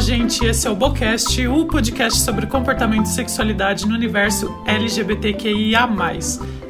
Gente. Esse é o Bocast, o podcast sobre comportamento e sexualidade no universo LGBTQIA.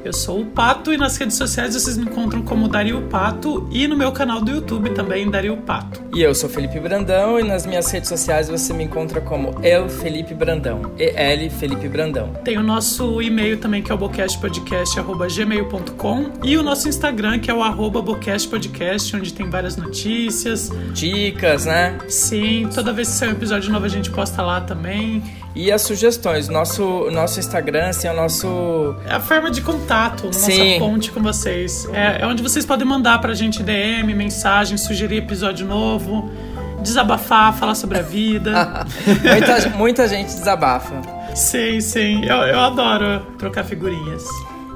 Eu sou o Pato e nas redes sociais vocês me encontram como Dario Pato e no meu canal do YouTube também Dario Pato. E eu sou Felipe Brandão e nas minhas redes sociais você me encontra como El Felipe Brandão, E-L Felipe Brandão. Tem o nosso e-mail também que é o bocastpodcast@gmail.com e o nosso Instagram que é o arroba bocastpodcast, onde tem várias notícias, dicas, né? Sim, toda vez que sair um episódio novo a gente posta lá também. E as sugestões, nosso nosso Instagram, assim, é o nosso é a forma de contato, nossa Sim. ponte com vocês. É, é onde vocês podem mandar pra gente DM, mensagem, sugerir episódio novo, desabafar, falar sobre a vida. muita, muita gente desabafa. Sim, sim. Eu, eu adoro trocar figurinhas.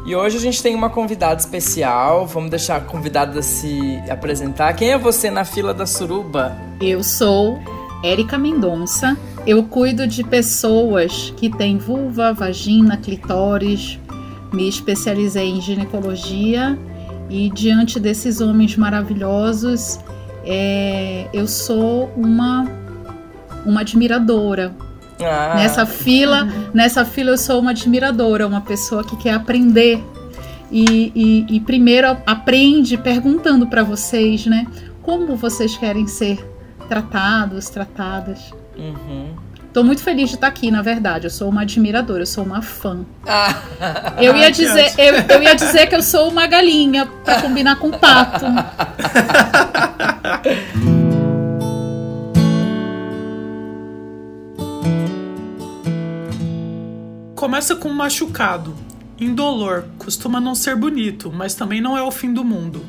E hoje a gente tem uma convidada especial. Vamos deixar a convidada se apresentar. Quem é você na fila da suruba? Eu sou Érica Mendonça. Eu cuido de pessoas que têm vulva, vagina, clitóris. Me especializei em ginecologia e diante desses homens maravilhosos, é, eu sou uma uma admiradora. Ah. Nessa fila, nessa fila eu sou uma admiradora, uma pessoa que quer aprender e, e, e primeiro aprende perguntando para vocês, né? Como vocês querem ser tratados, tratadas. Uhum. Tô muito feliz de estar aqui, na verdade. Eu sou uma admiradora, eu sou uma fã. Ah. Eu ia dizer, eu, eu, ia dizer que eu sou uma galinha para combinar com um pato. Começa com um machucado, indolor, costuma não ser bonito, mas também não é o fim do mundo.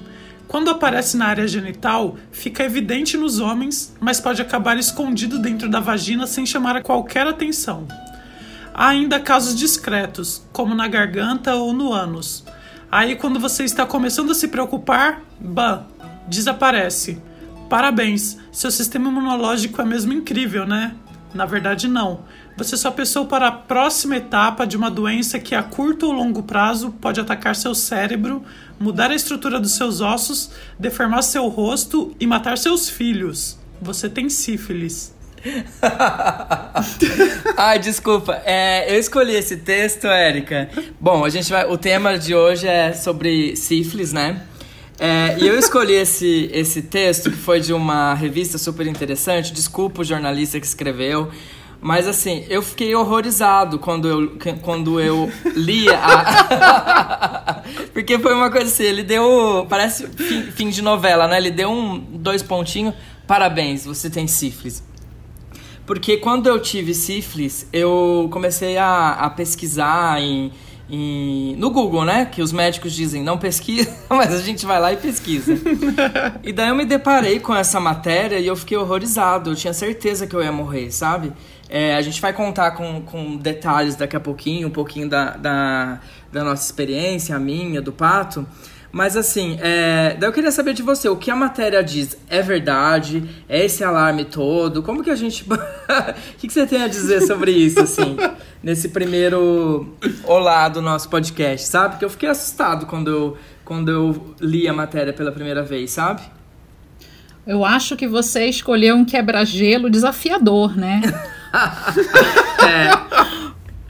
Quando aparece na área genital, fica evidente nos homens, mas pode acabar escondido dentro da vagina sem chamar qualquer atenção. Há ainda casos discretos, como na garganta ou no ânus. Aí, quando você está começando a se preocupar, bah, desaparece. Parabéns, seu sistema imunológico é mesmo incrível, né? Na verdade, não. Você só pensou para a próxima etapa de uma doença que a curto ou longo prazo pode atacar seu cérebro, mudar a estrutura dos seus ossos, deformar seu rosto e matar seus filhos. Você tem sífilis. Ai, desculpa. É, eu escolhi esse texto, Érica. Bom, a gente vai. O tema de hoje é sobre sífilis, né? É, e eu escolhi esse, esse texto que foi de uma revista super interessante. Desculpa o jornalista que escreveu. Mas assim, eu fiquei horrorizado quando eu, quando eu li a. Porque foi uma coisa assim, ele deu. Parece fim, fim de novela, né? Ele deu um dois pontinhos. Parabéns, você tem sífilis. Porque quando eu tive sífilis, eu comecei a, a pesquisar em, em, no Google, né? Que os médicos dizem não pesquisa, mas a gente vai lá e pesquisa. e daí eu me deparei com essa matéria e eu fiquei horrorizado. Eu tinha certeza que eu ia morrer, sabe? É, a gente vai contar com, com detalhes daqui a pouquinho, um pouquinho da, da, da nossa experiência, a minha, do Pato. Mas assim, é, daí eu queria saber de você, o que a matéria diz é verdade? É esse alarme todo? Como que a gente. o que, que você tem a dizer sobre isso, assim, nesse primeiro olá do nosso podcast, sabe? Porque eu fiquei assustado quando eu, quando eu li a matéria pela primeira vez, sabe? Eu acho que você escolheu um quebra-gelo desafiador, né? é.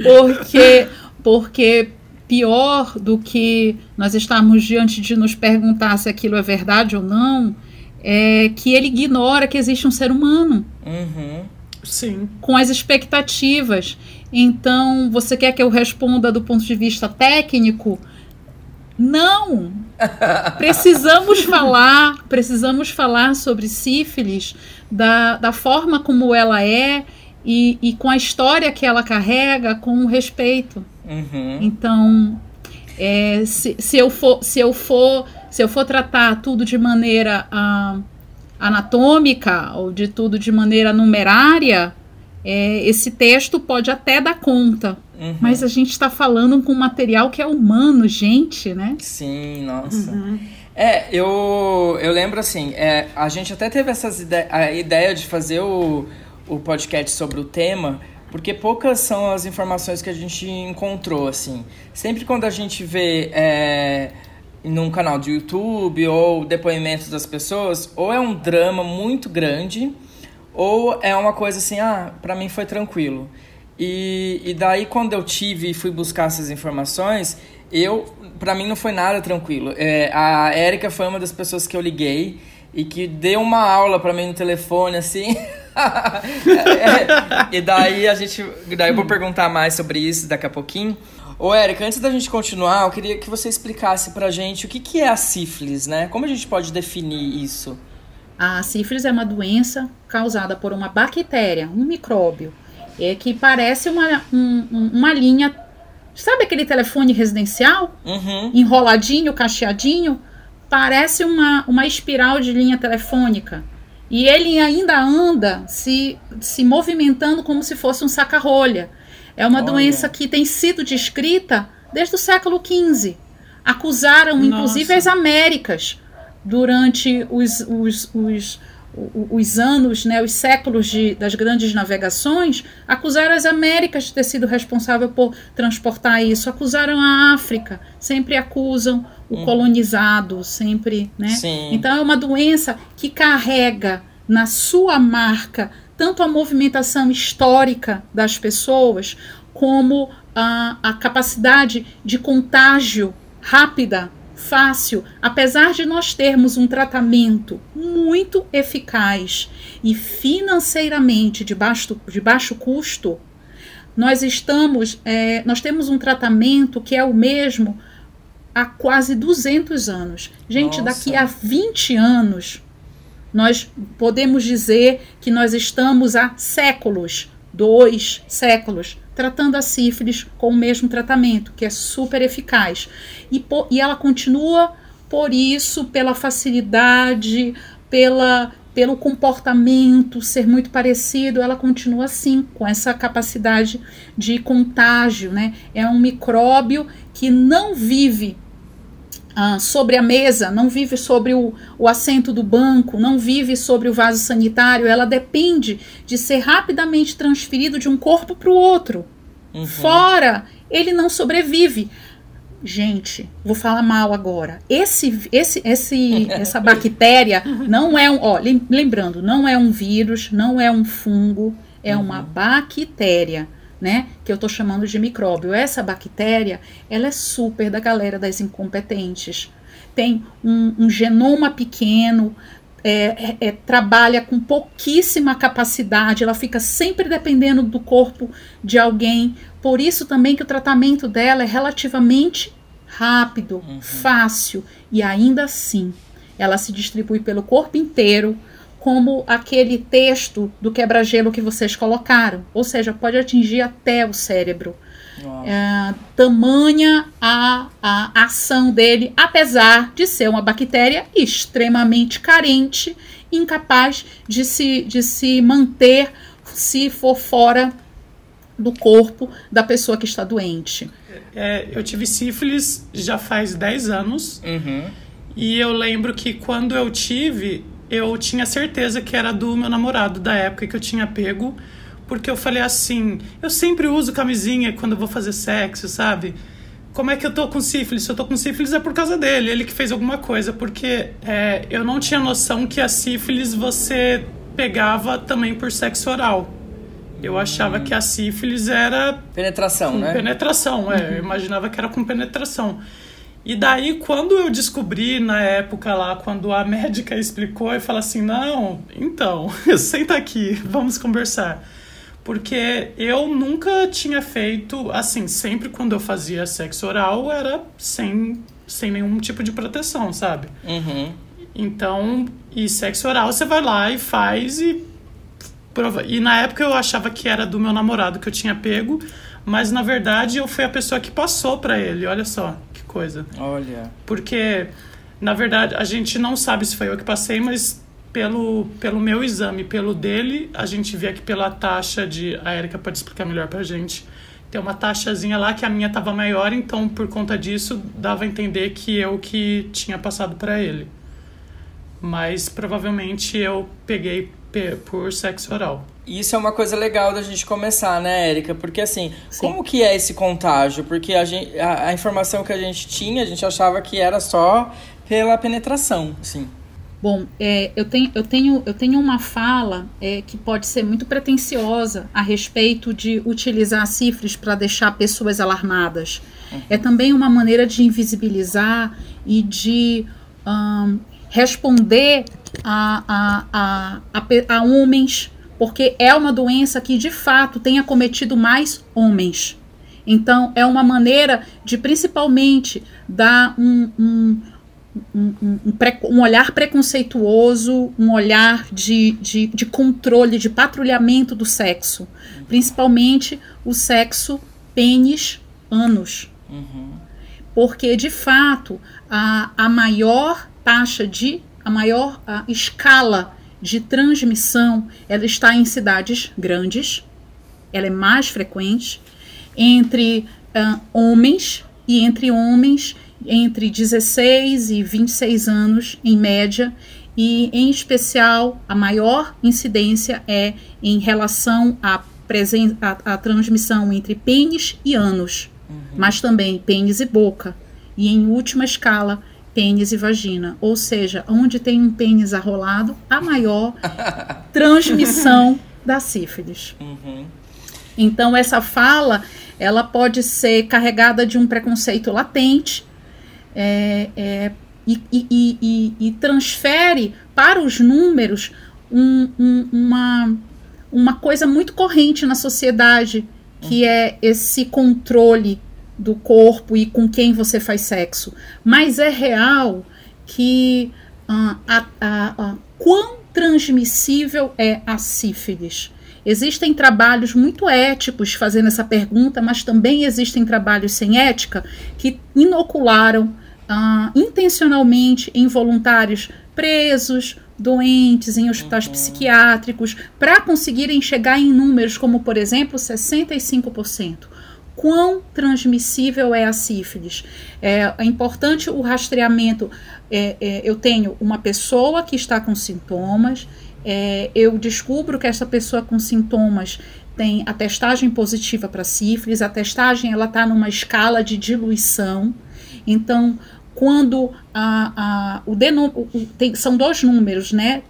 Porque, porque pior do que nós estarmos diante de nos perguntar se aquilo é verdade ou não, é que ele ignora que existe um ser humano. Uhum. Sim. Com as expectativas. Então, você quer que eu responda do ponto de vista técnico? Não! precisamos falar, precisamos falar sobre sífilis da, da forma como ela é e, e com a história que ela carrega com respeito. Uhum. Então, é, se, se, eu for, se, eu for, se eu for tratar tudo de maneira ah, anatômica ou de tudo de maneira numerária, é, esse texto pode até dar conta. Uhum. Mas a gente está falando com material que é humano, gente, né? Sim, nossa. Uhum. É, eu, eu lembro assim, é, a gente até teve essas ide a ideia de fazer o, o podcast sobre o tema, porque poucas são as informações que a gente encontrou, assim. Sempre quando a gente vê é, num canal de YouTube ou depoimentos das pessoas, ou é um drama muito grande, ou é uma coisa assim, ah, para mim foi tranquilo. E, e daí quando eu tive e fui buscar essas informações, eu, para mim não foi nada tranquilo. É, a Érica foi uma das pessoas que eu liguei e que deu uma aula para mim no telefone, assim. é, e daí a gente, daí eu vou perguntar mais sobre isso daqui a pouquinho. Ô, Érica, antes da gente continuar, eu queria que você explicasse pra gente o que, que é a sífilis, né? Como a gente pode definir isso? A sífilis é uma doença causada por uma bactéria, um micróbio, é que parece uma, um, uma linha. Sabe aquele telefone residencial? Uhum. Enroladinho, cacheadinho? Parece uma, uma espiral de linha telefônica. E ele ainda anda se, se movimentando como se fosse um saca-rolha. É uma Olha. doença que tem sido descrita desde o século XV. Acusaram, Nossa. inclusive, as Américas durante os, os, os, os anos, né, os séculos de, das grandes navegações, acusaram as Américas de ter sido responsável por transportar isso, acusaram a África, sempre acusam o hum. colonizado, sempre, né? Sim. Então é uma doença que carrega na sua marca tanto a movimentação histórica das pessoas, como a, a capacidade de contágio rápida, fácil, apesar de nós termos um tratamento muito eficaz e financeiramente de baixo, de baixo custo, nós estamos, é, nós temos um tratamento que é o mesmo há quase 200 anos. Gente, Nossa. daqui a 20 anos, nós podemos dizer que nós estamos há séculos, dois séculos, tratando a sífilis com o mesmo tratamento, que é super eficaz. E, e ela continua por isso, pela facilidade, pela, pelo comportamento ser muito parecido, ela continua assim, com essa capacidade de contágio. Né? É um micróbio que não vive ah, sobre a mesa, não vive sobre o, o assento do banco, não vive sobre o vaso sanitário, ela depende de ser rapidamente transferido de um corpo para o outro. Uhum. Fora, ele não sobrevive. Gente, vou falar mal agora. Esse, esse, esse, essa bactéria não é um, ó, lembrando, não é um vírus, não é um fungo, é uhum. uma bactéria né? Que eu estou chamando de micróbio. Essa bactéria, ela é super da galera das incompetentes. Tem um, um genoma pequeno, é, é, é, trabalha com pouquíssima capacidade, ela fica sempre dependendo do corpo de alguém. Por isso também que o tratamento dela é relativamente rápido, uhum. fácil e ainda assim ela se distribui pelo corpo inteiro como aquele texto do quebra-gelo que vocês colocaram, ou seja, pode atingir até o cérebro. É, tamanha a, a ação dele, apesar de ser uma bactéria extremamente carente, incapaz de se, de se manter se for fora do corpo da pessoa que está doente. É, eu tive sífilis já faz 10 anos. Uhum. E eu lembro que quando eu tive, eu tinha certeza que era do meu namorado da época que eu tinha pego, porque eu falei assim: eu sempre uso camisinha quando eu vou fazer sexo, sabe? Como é que eu tô com sífilis? Se eu tô com sífilis é por causa dele, ele que fez alguma coisa, porque é, eu não tinha noção que a sífilis você pegava também por sexo oral. Eu achava que a sífilis era. Penetração, né? Penetração, é. Uhum. Eu imaginava que era com penetração. E daí, quando eu descobri na época lá, quando a médica explicou, eu falei assim: não, então, senta aqui, vamos conversar. Porque eu nunca tinha feito, assim, sempre quando eu fazia sexo oral era sem, sem nenhum tipo de proteção, sabe? Uhum. Então, e sexo oral você vai lá e faz e. Prova... E na época eu achava que era do meu namorado que eu tinha pego, mas na verdade eu fui a pessoa que passou para ele, olha só coisa. Olha. Porque, na verdade, a gente não sabe se foi eu que passei, mas pelo, pelo meu exame, pelo dele, a gente vê que pela taxa de. A Erika pode explicar melhor pra gente. Tem uma taxazinha lá que a minha tava maior, então por conta disso dava a entender que eu que tinha passado para ele. Mas provavelmente eu peguei por sexo oral. Isso é uma coisa legal da gente começar, né, Érica? Porque assim, Sim. como que é esse contágio? Porque a, gente, a, a, informação que a gente tinha, a gente achava que era só pela penetração, sim. Bom, é, eu, tenho, eu, tenho, eu tenho uma fala é, que pode ser muito pretensiosa a respeito de utilizar sífilis para deixar pessoas alarmadas. Uhum. É também uma maneira de invisibilizar e de um, responder a, a, a, a, a homens, porque é uma doença que de fato tem acometido mais homens. Então, é uma maneira de principalmente dar um, um um, um, olhar preconceituoso, um olhar de, de, de, controle, de patrulhamento do sexo, principalmente o sexo pênis anos. Uhum. Porque, de fato, a, a maior taxa de, a maior a escala de transmissão, ela está em cidades grandes, ela é mais frequente, entre uh, homens e entre homens entre 16 e 26 anos, em média, e em especial a maior incidência é em relação à, presen à, à transmissão entre pênis e ânus, uhum. mas também pênis e boca, e em última escala, pênis e vagina. Ou seja, onde tem um pênis arrolado, a maior transmissão da sífilis. Uhum. Então, essa fala ela pode ser carregada de um preconceito latente é, é, e, e, e, e, transfere para os números um, um, uma, uma coisa muito corrente na sociedade, que é esse controle do corpo e com quem você faz sexo. Mas é real que uh, a, a, a, quão transmissível é a sífilis? Existem trabalhos muito éticos fazendo essa pergunta, mas também existem trabalhos sem ética que inocularam ah, intencionalmente em voluntários presos, doentes, em hospitais uhum. psiquiátricos, para conseguirem chegar em números como, por exemplo, 65%. Quão transmissível é a sífilis? É, é importante o rastreamento. É, é, eu tenho uma pessoa que está com sintomas, é, eu descubro que essa pessoa com sintomas tem a testagem positiva para sífilis, a testagem ela está numa escala de diluição. Então, quando a, a, o, o tem, são dois números, né?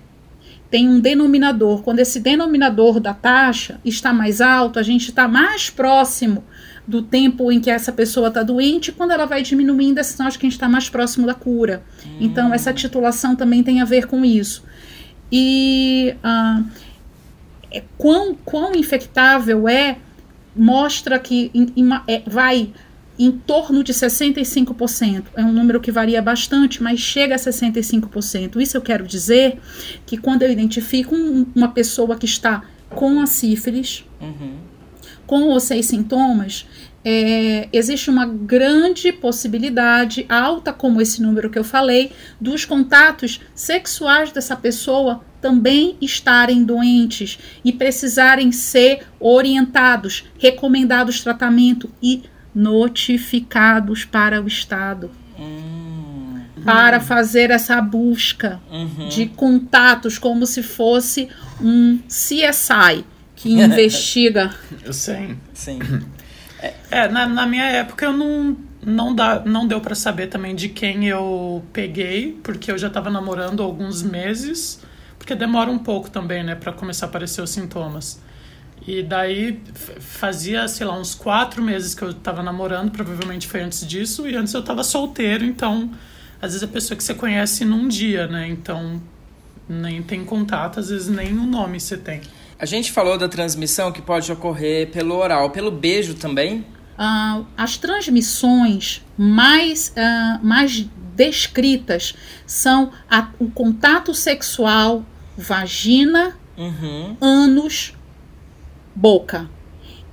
Tem um denominador. Quando esse denominador da taxa está mais alto, a gente está mais próximo do tempo em que essa pessoa está doente, quando ela vai diminuindo, é sinal de que a gente está mais próximo da cura. Hum. Então, essa titulação também tem a ver com isso. E ah, é, quão, quão infectável é, mostra que in, in, é, vai em torno de 65%. É um número que varia bastante, mas chega a 65%. Isso eu quero dizer que quando eu identifico um, uma pessoa que está com a sífilis, uhum. Com os seis sintomas, é, existe uma grande possibilidade, alta como esse número que eu falei, dos contatos sexuais dessa pessoa também estarem doentes e precisarem ser orientados, recomendados tratamento e notificados para o Estado. Hum. Para fazer essa busca uhum. de contatos, como se fosse um CSI que investiga. Eu sei. Sim. É, na, na minha época eu não, não, dá, não deu para saber também de quem eu peguei, porque eu já estava namorando há alguns meses, porque demora um pouco também, né, para começar a aparecer os sintomas. E daí fazia, sei lá, uns quatro meses que eu tava namorando, provavelmente foi antes disso, e antes eu tava solteiro, então às vezes a pessoa que você conhece num dia, né? Então nem tem contato, às vezes nem o nome você tem. A gente falou da transmissão que pode ocorrer pelo oral, pelo beijo também? Uh, as transmissões mais, uh, mais descritas são a, o contato sexual, vagina, uhum. ânus, boca.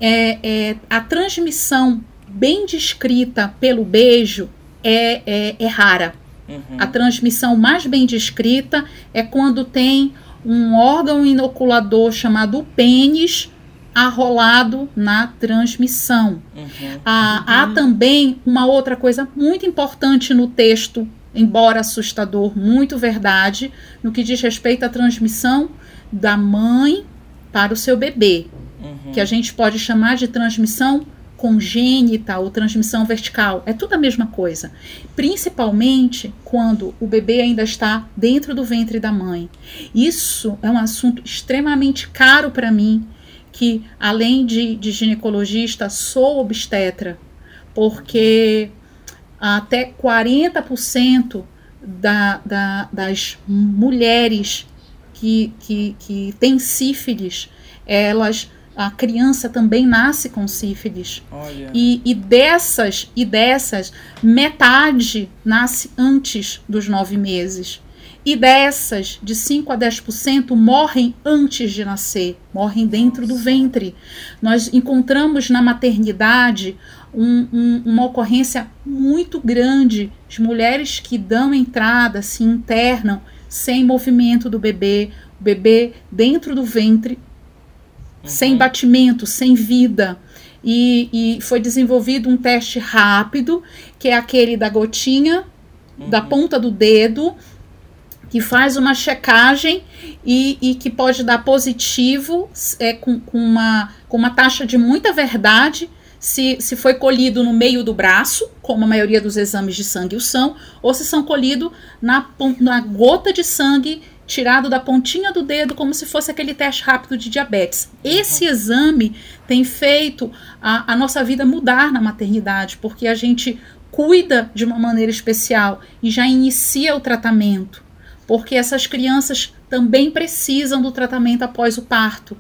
É, é, a transmissão bem descrita pelo beijo é, é, é rara. Uhum. A transmissão mais bem descrita é quando tem um órgão inoculador chamado pênis arrolado na transmissão. Uhum. Ah, uhum. Há também uma outra coisa muito importante no texto, embora assustador, muito verdade, no que diz respeito à transmissão da mãe para o seu bebê uhum. que a gente pode chamar de transmissão congênita ou transmissão vertical, é tudo a mesma coisa. Principalmente quando o bebê ainda está dentro do ventre da mãe. Isso é um assunto extremamente caro para mim, que além de, de ginecologista, sou obstetra, porque até 40% da, da, das mulheres que, que, que têm sífilis, elas a criança também nasce com sífilis. E, e dessas, e dessas, metade nasce antes dos nove meses. E dessas, de 5 a 10% morrem antes de nascer, morrem dentro Nossa. do ventre. Nós encontramos na maternidade um, um, uma ocorrência muito grande de mulheres que dão entrada, se internam sem movimento do bebê, o bebê dentro do ventre uhum. sem batimento, sem vida. E, e, foi desenvolvido um teste rápido, que é aquele da gotinha, uhum. da ponta do dedo, que faz uma checagem e, e que pode dar positivo é, com, com, uma, com uma taxa de muita verdade se, se foi colhido no meio do braço, como a maioria dos exames de sangue o são, ou se são colhidos na, na gota de sangue tirado da pontinha do dedo, como se fosse aquele teste rápido de diabetes. Esse exame tem feito a, a nossa vida mudar na maternidade, porque a gente cuida de uma maneira especial e já inicia o tratamento, porque essas crianças também precisam do tratamento após o parto.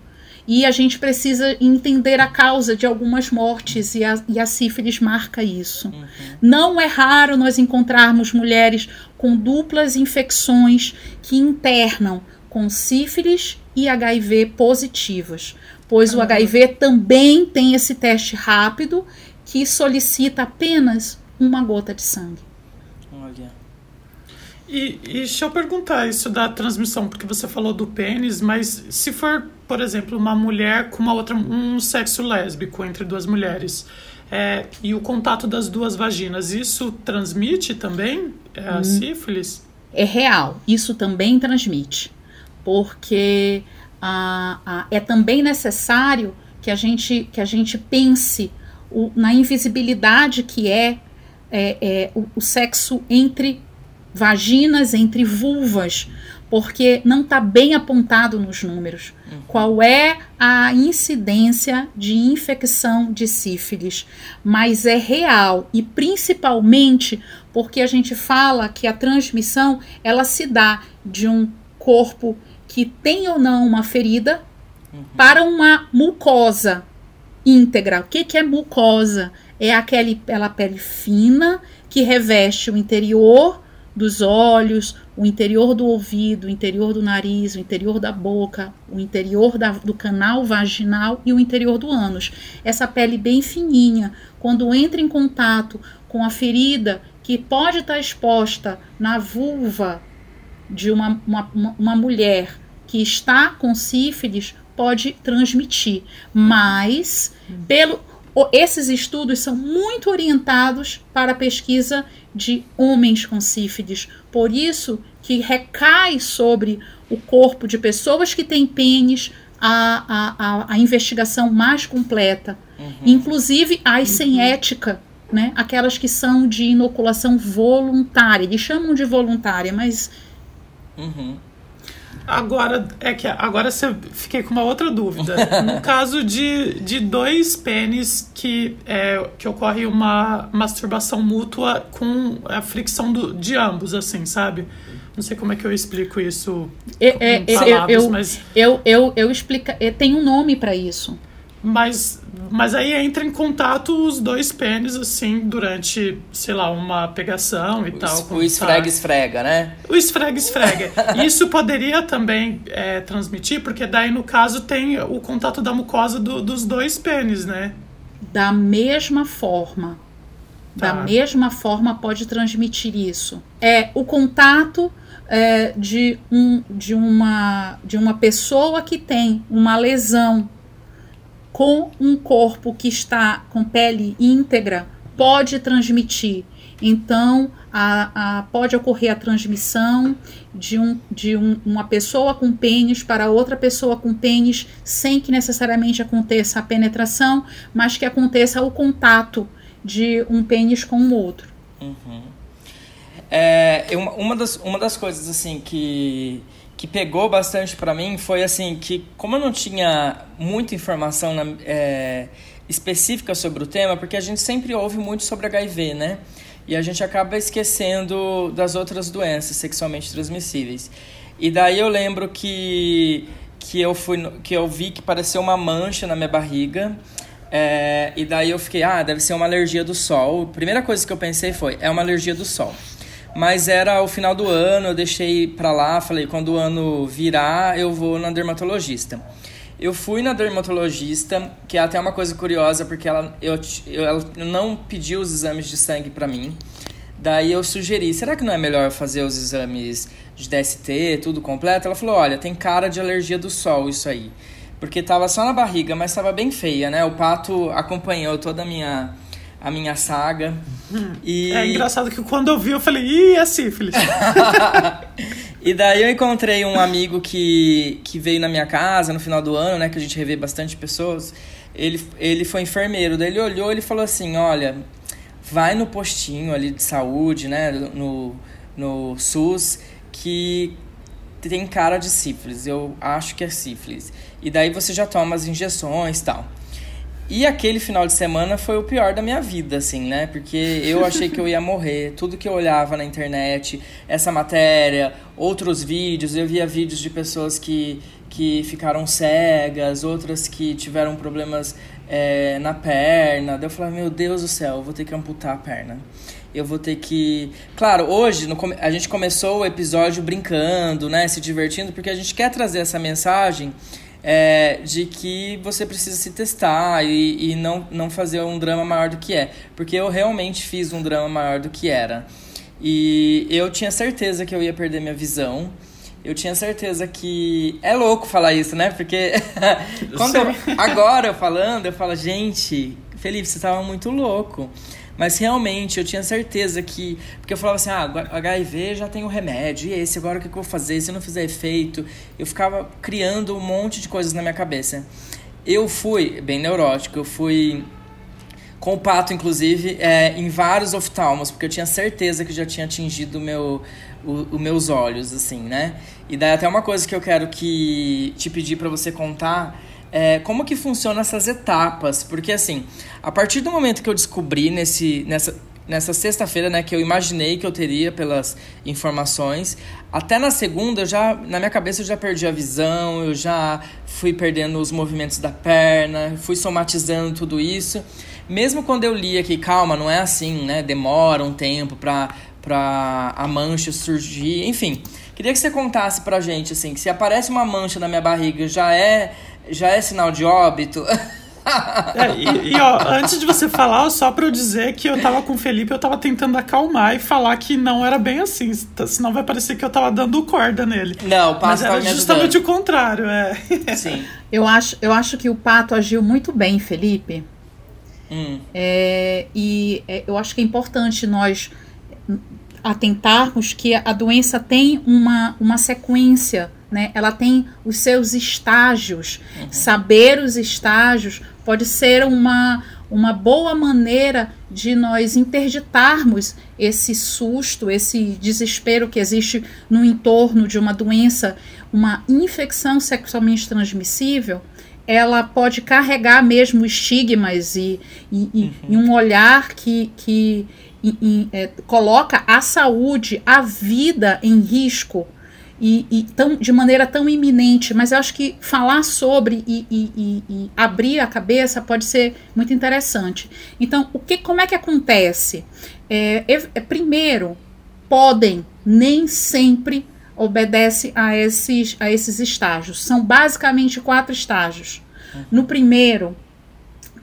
E a gente precisa entender a causa de algumas mortes, e a, e a sífilis marca isso. Uhum. Não é raro nós encontrarmos mulheres com duplas infecções que internam com sífilis e HIV positivas, pois uhum. o HIV também tem esse teste rápido que solicita apenas uma gota de sangue. Olha. E, e deixa eu perguntar isso da transmissão, porque você falou do pênis, mas se for por exemplo, uma mulher com uma outra, um sexo lésbico entre duas mulheres. É, e o contato das duas vaginas, isso transmite também é, a hum. sífilis? É real, isso também transmite, porque a, a, é também necessário que a gente, que a gente pense o, na invisibilidade que é, é, é o, o sexo entre vaginas, entre vulvas, porque não está bem apontado nos números. Uhum. Qual é a incidência de infecção de sífilis? Mas é real e principalmente porque a gente fala que a transmissão ela se dá de um corpo que tem ou não uma ferida uhum. para uma mucosa íntegra. O que, que é mucosa? É aquela, aquela pele fina que reveste o interior dos olhos, o interior do ouvido, o interior do nariz, o interior da boca, o interior da, do canal vaginal e o interior do ânus. Essa pele bem fininha, quando entra em contato com a ferida que pode estar exposta na vulva de uma, uma, uma mulher que está com sífilis, pode transmitir. Mas, pelo, esses estudos são muito orientados para a pesquisa de homens com sífilis. Por isso que recai sobre o corpo de pessoas que têm pênis a, a, a, a investigação mais completa. Uhum. Inclusive as sem uhum. ética, né? aquelas que são de inoculação voluntária. Eles chamam de voluntária, mas. Uhum. Agora, é que agora você fiquei com uma outra dúvida. No caso de, de dois pênis que, é, que ocorre uma masturbação mútua com a fricção do, de ambos, assim, sabe? Não sei como é que eu explico isso. É, é, palavras, eu, eu, mas... eu, eu, eu explico. É, tem um nome para isso. Mas, mas aí entra em contato os dois pênis, assim, durante, sei lá, uma pegação e o tal. O esfrega-esfrega, né? O esfrega-esfrega. Isso poderia também é, transmitir, porque daí, no caso, tem o contato da mucosa do, dos dois pênis, né? Da mesma forma. Tá. Da mesma forma pode transmitir isso. É o contato é, de, um, de, uma, de uma pessoa que tem uma lesão com um corpo que está com pele íntegra pode transmitir. então a, a, pode ocorrer a transmissão de, um, de um, uma pessoa com pênis para outra pessoa com pênis, sem que necessariamente aconteça a penetração, mas que aconteça o contato de um pênis com o outro. Uhum. É, uma, uma, das, uma das coisas assim que, que pegou bastante para mim foi assim que como eu não tinha muita informação na, é, específica sobre o tema, porque a gente sempre ouve muito sobre HIV, né? E a gente acaba esquecendo das outras doenças sexualmente transmissíveis. E daí eu lembro que, que, eu, fui, que eu vi que pareceu uma mancha na minha barriga. É, e daí eu fiquei, ah, deve ser uma alergia do sol. A primeira coisa que eu pensei foi, é uma alergia do sol. Mas era o final do ano, eu deixei pra lá, falei, quando o ano virar, eu vou na dermatologista. Eu fui na dermatologista, que é até uma coisa curiosa, porque ela, eu, eu, ela não pediu os exames de sangue para mim. Daí eu sugeri, será que não é melhor fazer os exames de DST, tudo completo? Ela falou, olha, tem cara de alergia do sol isso aí. Porque tava só na barriga, mas tava bem feia, né? O pato acompanhou toda a minha, a minha saga. E... É engraçado que quando eu vi, eu falei, ih, é sífilis. E daí eu encontrei um amigo que, que veio na minha casa no final do ano, né? Que a gente revê bastante pessoas. Ele, ele foi enfermeiro, daí ele olhou e falou assim, olha, vai no postinho ali de saúde, né? No, no SUS, que tem cara de sífilis. Eu acho que é sífilis. E daí você já toma as injeções e tal. E aquele final de semana foi o pior da minha vida, assim, né? Porque eu achei que eu ia morrer. Tudo que eu olhava na internet, essa matéria, outros vídeos, eu via vídeos de pessoas que, que ficaram cegas, outras que tiveram problemas é, na perna. Daí eu falei, meu Deus do céu, eu vou ter que amputar a perna. Eu vou ter que. Claro, hoje no, a gente começou o episódio brincando, né? Se divertindo, porque a gente quer trazer essa mensagem é, de que você precisa se testar e, e não, não fazer um drama maior do que é. Porque eu realmente fiz um drama maior do que era. E eu tinha certeza que eu ia perder minha visão. Eu tinha certeza que. É louco falar isso, né? Porque quando eu... agora eu falando, eu falo, gente, Felipe, você tava muito louco. Mas realmente eu tinha certeza que. Porque eu falava assim: ah, HIV já tem o remédio, e esse agora o que eu vou fazer? Se não fizer efeito. Eu ficava criando um monte de coisas na minha cabeça. Eu fui, bem neurótico, eu fui com o pato, inclusive, é, em vários oftalmos, porque eu tinha certeza que já tinha atingido meu, os meus olhos, assim, né? E daí até uma coisa que eu quero que te pedir para você contar é, como que funcionam essas etapas, porque assim, a partir do momento que eu descobri nesse, nessa, nessa sexta-feira, né, que eu imaginei que eu teria pelas informações, até na segunda, eu já, na minha cabeça eu já perdi a visão, eu já fui perdendo os movimentos da perna, fui somatizando tudo isso. Mesmo quando eu li aqui, calma, não é assim, né, demora um tempo pra, pra a mancha surgir, enfim. Queria que você contasse pra gente, assim, que se aparece uma mancha na minha barriga, já é já é sinal de óbito. É, e, e, ó, antes de você falar, só pra eu dizer que eu tava com o Felipe, eu tava tentando acalmar e falar que não era bem assim, senão vai parecer que eu tava dando corda nele. Não, o Pato Mas era justamente o contrário, é. Sim. Eu acho, eu acho que o Pato agiu muito bem, Felipe. Hum. É, e é, eu acho que é importante nós atentarmos que a doença tem uma, uma sequência né? Ela tem os seus estágios. Uhum. Saber os estágios pode ser uma, uma boa maneira de nós interditarmos esse susto, esse desespero que existe no entorno de uma doença, uma infecção sexualmente transmissível. Ela pode carregar mesmo estigmas e, e, uhum. e um olhar que, que é, coloca a saúde, a vida em risco e, e tão, de maneira tão iminente, mas eu acho que falar sobre e, e, e, abrir a cabeça pode ser muito interessante. Então, o que, como é que acontece? É, é, primeiro, podem, nem sempre obedece a esses, a esses estágios. São basicamente quatro estágios. No primeiro,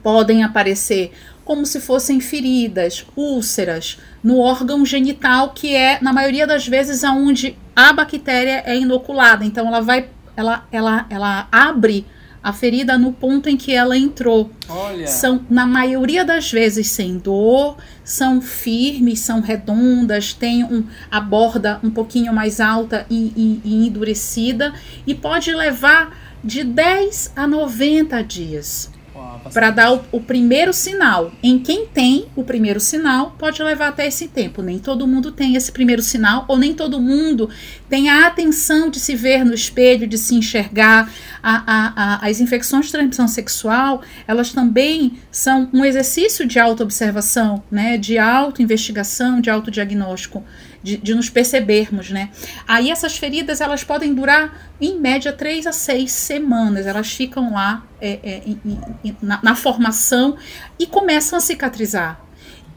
podem aparecer como se fossem feridas, úlceras no órgão genital, que é na maioria das vezes aonde a bactéria é inoculada. Então ela vai, ela, ela, ela abre a ferida no ponto em que ela entrou. Olha. São, na maioria das vezes, sem dor, são firmes, são redondas, têm um, a borda um pouquinho mais alta e, e, e endurecida, e pode levar de 10 a 90 dias para dar o, o, primeiro sinal. Em quem tem o primeiro sinal, pode levar até esse tempo. Nem todo mundo tem esse primeiro sinal, ou nem todo mundo tem a atenção de se ver no espelho, de se enxergar. A, a, a, as infecções de transmissão sexual, elas também são um exercício de autoobservação, né, de autoinvestigação, de autodiagnóstico de, de, nos percebermos, né? Aí essas feridas elas podem durar em média três a seis semanas, elas ficam lá é, é, na, na, formação e começam a cicatrizar.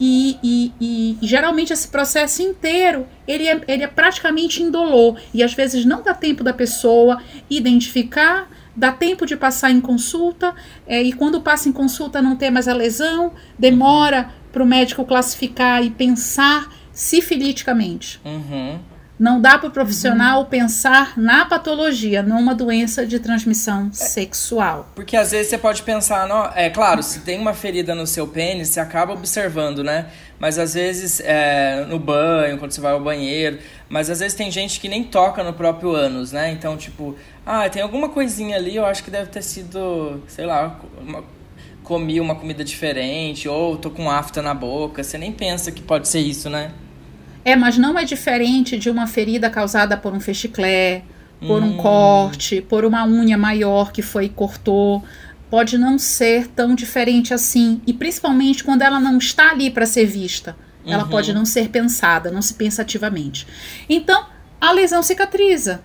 E, e, e, e, geralmente esse processo inteiro ele é, ele é praticamente indolor e às vezes não dá tempo da pessoa identificar dá tempo de passar em consulta, é, e quando passa em consulta não tem mais a lesão, demora para o médico classificar e pensar sifiliticamente. Uhum. Não dá para o profissional uhum. pensar na patologia, numa doença de transmissão é, sexual. Porque às vezes você pode pensar, não, é claro, se tem uma ferida no seu pênis, você acaba observando, né? Mas às vezes é, no banho, quando você vai ao banheiro, mas às vezes tem gente que nem toca no próprio ânus, né? Então, tipo, ah, tem alguma coisinha ali, eu acho que deve ter sido, sei lá, uma comi uma comida diferente, ou tô com afta na boca. Você nem pensa que pode ser isso, né? É, mas não é diferente de uma ferida causada por um festiclé, por hum. um corte, por uma unha maior que foi e cortou. Pode não ser tão diferente assim. E principalmente quando ela não está ali para ser vista. Ela uhum. pode não ser pensada, não se pensa ativamente. Então, a lesão cicatriza.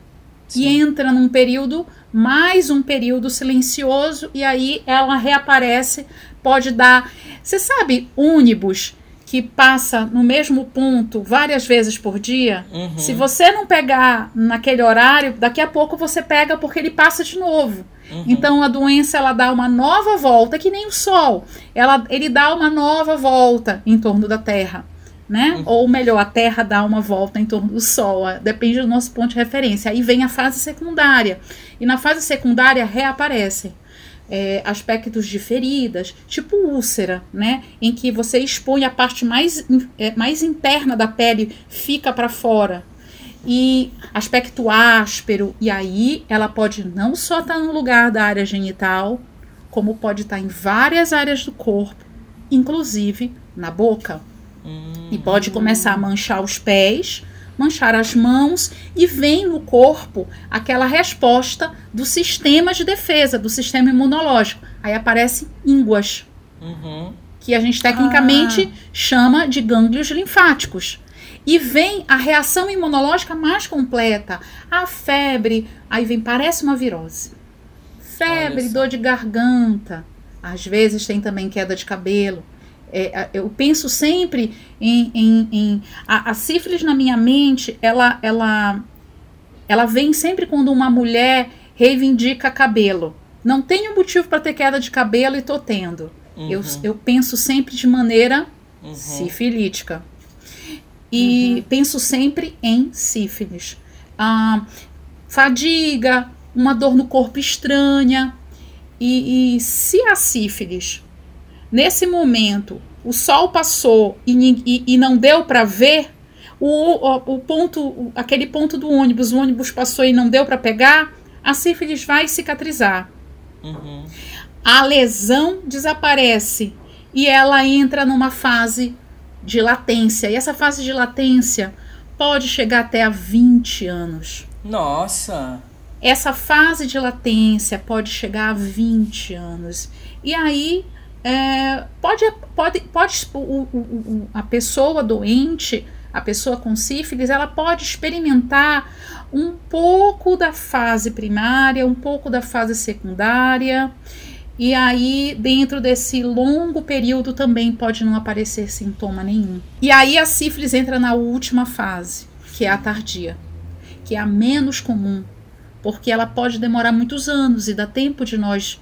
Sim. E entra num período, mais um período silencioso, e aí ela reaparece, pode dar. Você sabe, ônibus que passa no mesmo ponto várias vezes por dia, uhum. se você não pegar naquele horário, daqui a pouco você pega porque ele passa de novo. Uhum. Então a doença ela dá uma nova volta, que nem o sol. Ela, ele dá uma nova volta em torno da Terra né? Uhum. Ou melhor, a Terra dá uma volta em torno do Sol, depende do nosso ponto de referência. Aí vem a fase secundária, e na fase secundária reaparecem é, aspectos de feridas, tipo úlcera, né? Em que você expõe a parte mais, é, mais interna da pele, fica para fora. E aspecto áspero, e aí ela pode não só estar tá no lugar da área genital, como pode estar tá em várias áreas do corpo, inclusive na boca. Hum. E pode começar a manchar os pés, manchar as mãos e vem no corpo aquela resposta do sistema de defesa, do sistema imunológico. Aí aparecem ínguas, uhum. que a gente tecnicamente ah. chama de gânglios linfáticos. E vem a reação imunológica mais completa. A febre, aí vem, parece uma virose. Febre, dor de garganta. Às vezes tem também queda de cabelo é, eu penso sempre em, em, em a, a, sífilis na minha mente, ela, ela, ela vem sempre quando uma mulher reivindica cabelo. Não tenho motivo para ter queda de cabelo e tô tendo. Uhum. Eu, eu penso sempre de maneira uhum. sifilítica. E uhum. penso sempre em sífilis. Ah, fadiga, uma dor no corpo estranha. E, e se a sífilis nesse momento o sol passou e, e, e não deu para ver, o, o, o, ponto, aquele ponto do ônibus, o ônibus passou e não deu para pegar, a sífilis vai cicatrizar. Uhum. A lesão desaparece e ela entra numa fase de latência. E essa fase de latência pode chegar até a 20 anos. Nossa! Essa fase de latência pode chegar a 20 anos. E aí é, pode, pode, pode o, o, a pessoa doente, a pessoa com sífilis, ela pode experimentar um pouco da fase primária, um pouco da fase secundária, e aí dentro desse longo período também pode não aparecer sintoma nenhum. E aí a sífilis entra na última fase, que é a tardia, que é a menos comum, porque ela pode demorar muitos anos e dá tempo de nós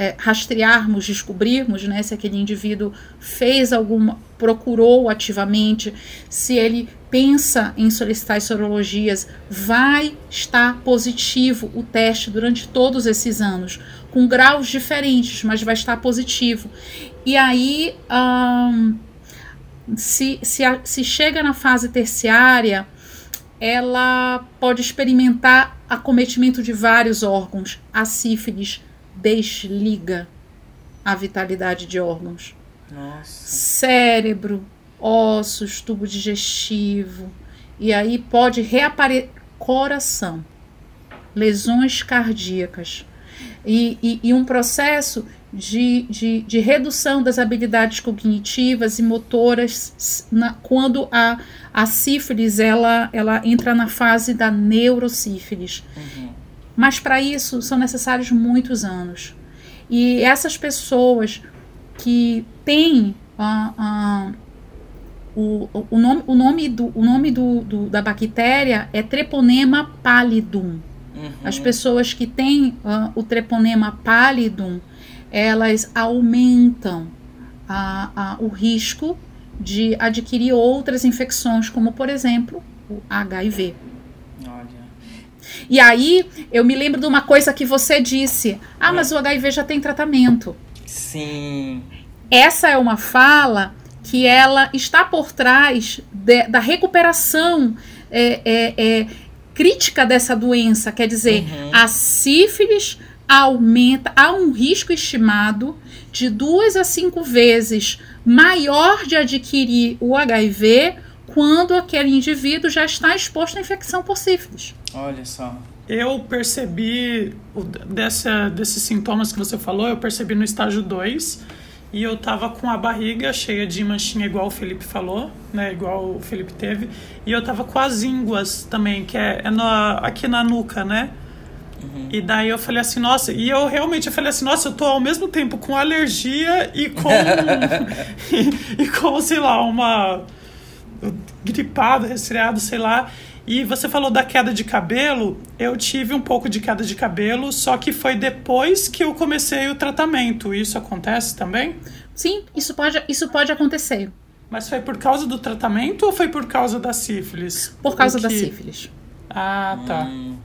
é, rastrearmos, descobrirmos né, se aquele indivíduo fez alguma, procurou ativamente, se ele pensa em solicitar as sorologias, vai estar positivo o teste durante todos esses anos, com graus diferentes, mas vai estar positivo. E aí, hum, se, se, a, se chega na fase terciária, ela pode experimentar acometimento de vários órgãos. A sífilis desliga a vitalidade de órgãos. Nossa. Cérebro, ossos, tubo digestivo. E aí pode reaparecer coração, lesões cardíacas. E, e, e um processo de, de, de, redução das habilidades cognitivas e motoras na, quando a, a sífilis ela, ela entra na fase da neurosífilis. Uhum. Mas para isso são necessários muitos anos. E essas pessoas que têm uh, uh, o, o, nome, o nome, do, o nome do, do da bactéria é Treponema pallidum. Uhum. As pessoas que têm uh, o Treponema pallidum, elas aumentam a, a, o risco de adquirir outras infecções, como por exemplo o HIV. E aí eu me lembro de uma coisa que você disse: Ah, é. mas o HIV já tem tratamento. Sim. Essa é uma fala que ela está por trás de, da recuperação é, é, é, crítica dessa doença. Quer dizer, uhum. a sífilis aumenta, há um risco estimado de duas a cinco vezes maior de adquirir o HIV quando aquele indivíduo já está exposto à infecção por sífilis. Olha só. Eu percebi dessa, desses sintomas que você falou, eu percebi no estágio 2 e eu tava com a barriga cheia de manchinha, igual o Felipe falou, né? Igual o Felipe teve. E eu tava com as ínguas também, que é, é na, aqui na nuca, né? Uhum. E daí eu falei assim, nossa, e eu realmente eu falei assim, nossa, eu tô ao mesmo tempo com alergia e com. e, e, com, sei lá, uma. Gripado, resfriado, sei lá. E você falou da queda de cabelo. Eu tive um pouco de queda de cabelo, só que foi depois que eu comecei o tratamento. Isso acontece também? Sim, isso pode, isso pode acontecer. Mas foi por causa do tratamento ou foi por causa da sífilis? Por causa que... da sífilis. Ah, tá. Hum.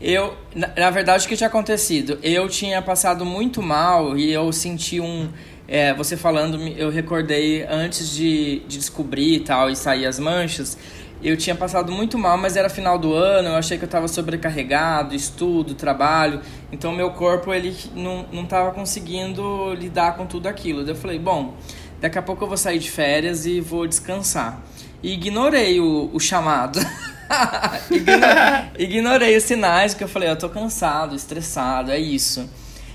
Eu, na, na, verdade, o que tinha acontecido? Eu tinha passado muito mal e eu senti um. É, você falando, eu recordei antes de, de descobrir e tal, e sair as manchas, eu tinha passado muito mal, mas era final do ano, eu achei que eu estava sobrecarregado, estudo, trabalho, então meu corpo ele não, não conseguindo lidar com tudo aquilo. Daí eu falei, bom, daqui a pouco eu vou sair de férias e vou descansar. E ignorei o, o chamado. ignorei os sinais, porque eu falei, eu tô cansado, estressado, é isso.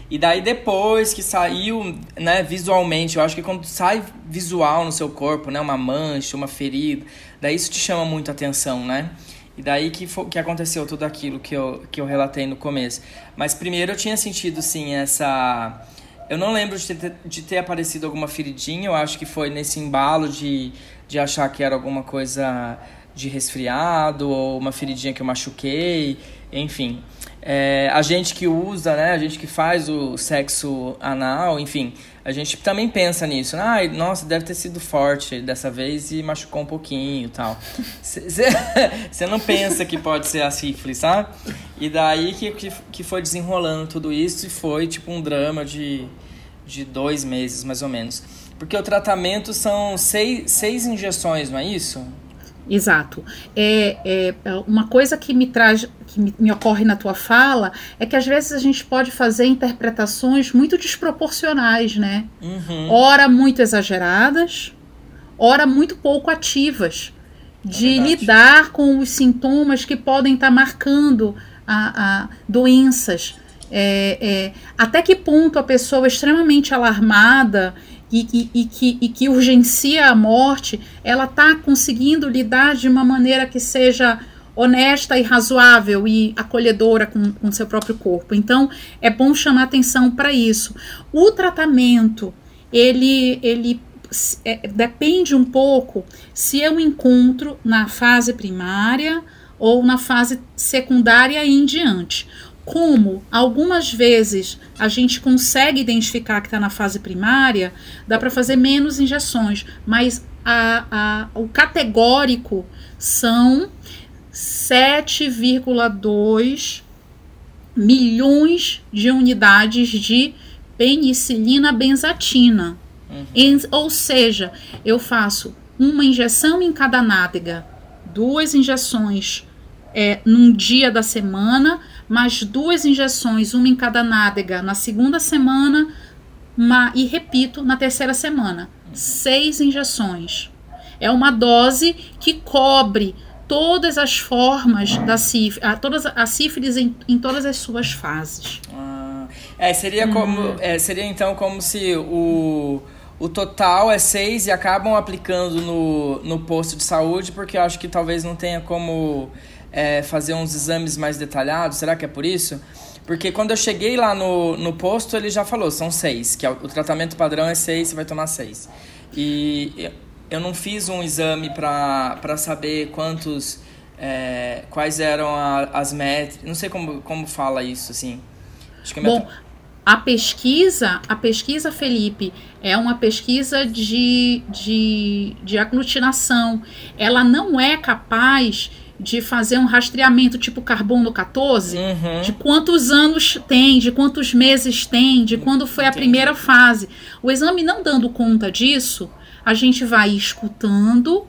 E daí depois que saiu, né, visualmente, eu acho que quando sai visual no seu corpo, né, uma mancha, uma ferida, daí isso te chama muito atenção, né? E daí que, foi, que aconteceu tudo aquilo que eu, que eu relatei no começo. Mas primeiro eu tinha sentido, sim, essa... Eu não lembro de ter, de ter aparecido alguma feridinha, eu acho que foi nesse embalo de, de achar que era alguma coisa de resfriado ou uma feridinha que eu machuquei, enfim. É, a gente que usa, né, a gente que faz o sexo anal, enfim, a gente também pensa nisso. Ah, nossa, deve ter sido forte dessa vez e machucou um pouquinho tal. Você não pensa que pode ser a sífilis, sabe? E daí que, que, que foi desenrolando tudo isso e foi tipo um drama de, de dois meses, mais ou menos. Porque o tratamento são seis, seis injeções, não é isso? Exato. É, é, é, uma coisa que me traz, que me, me, ocorre na tua fala, é que às vezes a gente pode fazer interpretações muito desproporcionais, né? Uhum. Ora muito exageradas, ora muito pouco ativas, de é lidar com os sintomas que podem estar tá marcando a, a doenças. É, é, até que ponto a pessoa extremamente alarmada e, e, e, que, e que urgencia a morte, ela está conseguindo lidar de uma maneira que seja honesta e razoável e acolhedora com, com seu próprio corpo. Então, é bom chamar atenção para isso. O tratamento, ele, ele é, depende um pouco se eu encontro na fase primária ou na fase secundária e em diante como algumas vezes a gente consegue identificar que está na fase primária, dá para fazer menos injeções, mas a, a, o categórico são 7,2 milhões de unidades de penicilina benzatina. Uhum. Em, ou seja, eu faço uma injeção em cada nádega, duas injeções é, num dia da semana, mais duas injeções, uma em cada nádega na segunda semana, uma, e repito na terceira semana. Seis injeções. É uma dose que cobre todas as formas da sífilis, a, todas, a sífilis em, em todas as suas fases. Ah, é, seria, como, uhum. é, seria então como se o, o total é seis e acabam aplicando no, no posto de saúde, porque eu acho que talvez não tenha como é, fazer uns exames mais detalhados. Será que é por isso? Porque quando eu cheguei lá no, no posto, ele já falou, são seis, que é o, tratamento padrão é seis, você vai tomar seis. E eu não fiz um exame para saber quantos. É, quais eram a, as métricas. Não sei como, como fala isso, assim. Acho que é Bom, a pesquisa, a pesquisa, Felipe, é uma pesquisa de, de, de aglutinação. Ela não é capaz de fazer um rastreamento tipo carbono 14, uhum. de quantos anos tem, de quantos meses tem, de quando foi Entendi. a primeira fase. O exame não dando conta disso, a gente vai escutando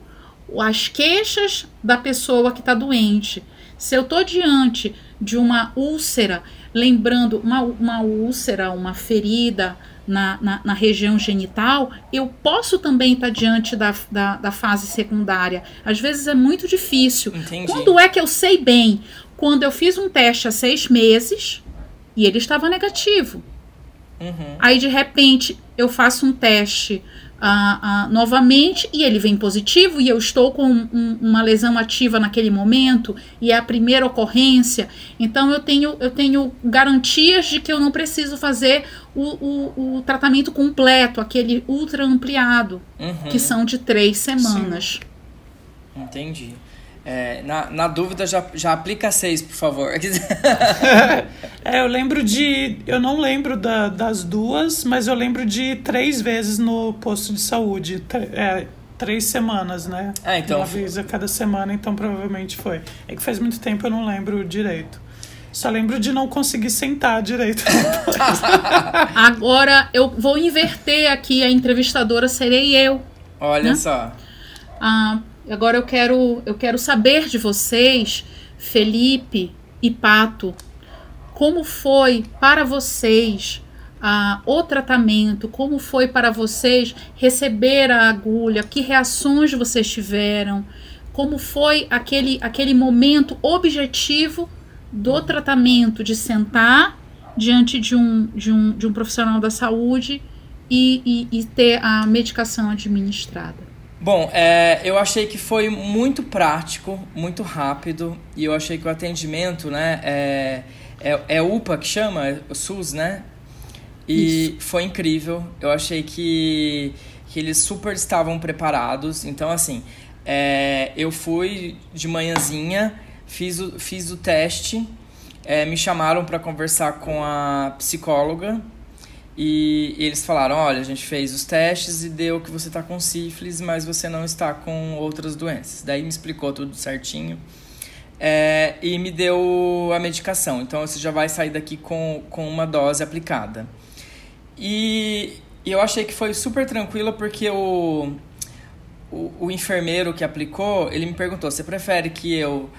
as queixas da pessoa que está doente. Se eu estou diante de uma úlcera, lembrando uma, uma úlcera, uma ferida na, na, na região genital, eu posso também estar diante da, da, da, fase secundária. Às vezes é muito difícil. Entendi. Quando é que eu sei bem? Quando eu fiz um teste há seis meses e ele estava negativo. Uhum. Aí, de repente, eu faço um teste novamente e ele vem positivo e eu estou com um, uma lesão ativa naquele momento e é a primeira ocorrência, então eu tenho, eu tenho garantias de que eu não preciso fazer o, o, o tratamento completo, aquele ultra ampliado, uhum. que são de três semanas. Sim. Entendi. É, na, na dúvida, já, já aplica seis, por favor. é, eu lembro de. Eu não lembro da, das duas, mas eu lembro de três vezes no posto de saúde. É, três semanas, né? É, então. Uma vez a cada semana, então provavelmente foi. É que faz muito tempo eu não lembro direito. Só lembro de não conseguir sentar direito. Agora eu vou inverter aqui, a entrevistadora serei eu. Olha né? só. Ah, Agora eu quero, eu quero saber de vocês, Felipe e Pato, como foi para vocês ah, o tratamento, como foi para vocês receber a agulha, que reações vocês tiveram, como foi aquele, aquele momento objetivo do tratamento, de sentar diante de um, de um, de um profissional da saúde e, e, e ter a medicação administrada. Bom, é, eu achei que foi muito prático, muito rápido, e eu achei que o atendimento, né, é, é, é UPA que chama, é o SUS, né? E Isso. foi incrível. Eu achei que, que eles super estavam preparados. Então, assim, é, eu fui de manhãzinha, fiz o, fiz o teste, é, me chamaram para conversar com a psicóloga e eles falaram: olha, a gente fez os testes e deu que você está com sífilis, mas você não está com outras doenças. Daí me explicou tudo certinho é, e me deu a medicação. Então você já vai sair daqui com, com uma dose aplicada. E, eu achei que foi super tranquilo porque o, o, o enfermeiro que aplicou ele me perguntou: você prefere que eu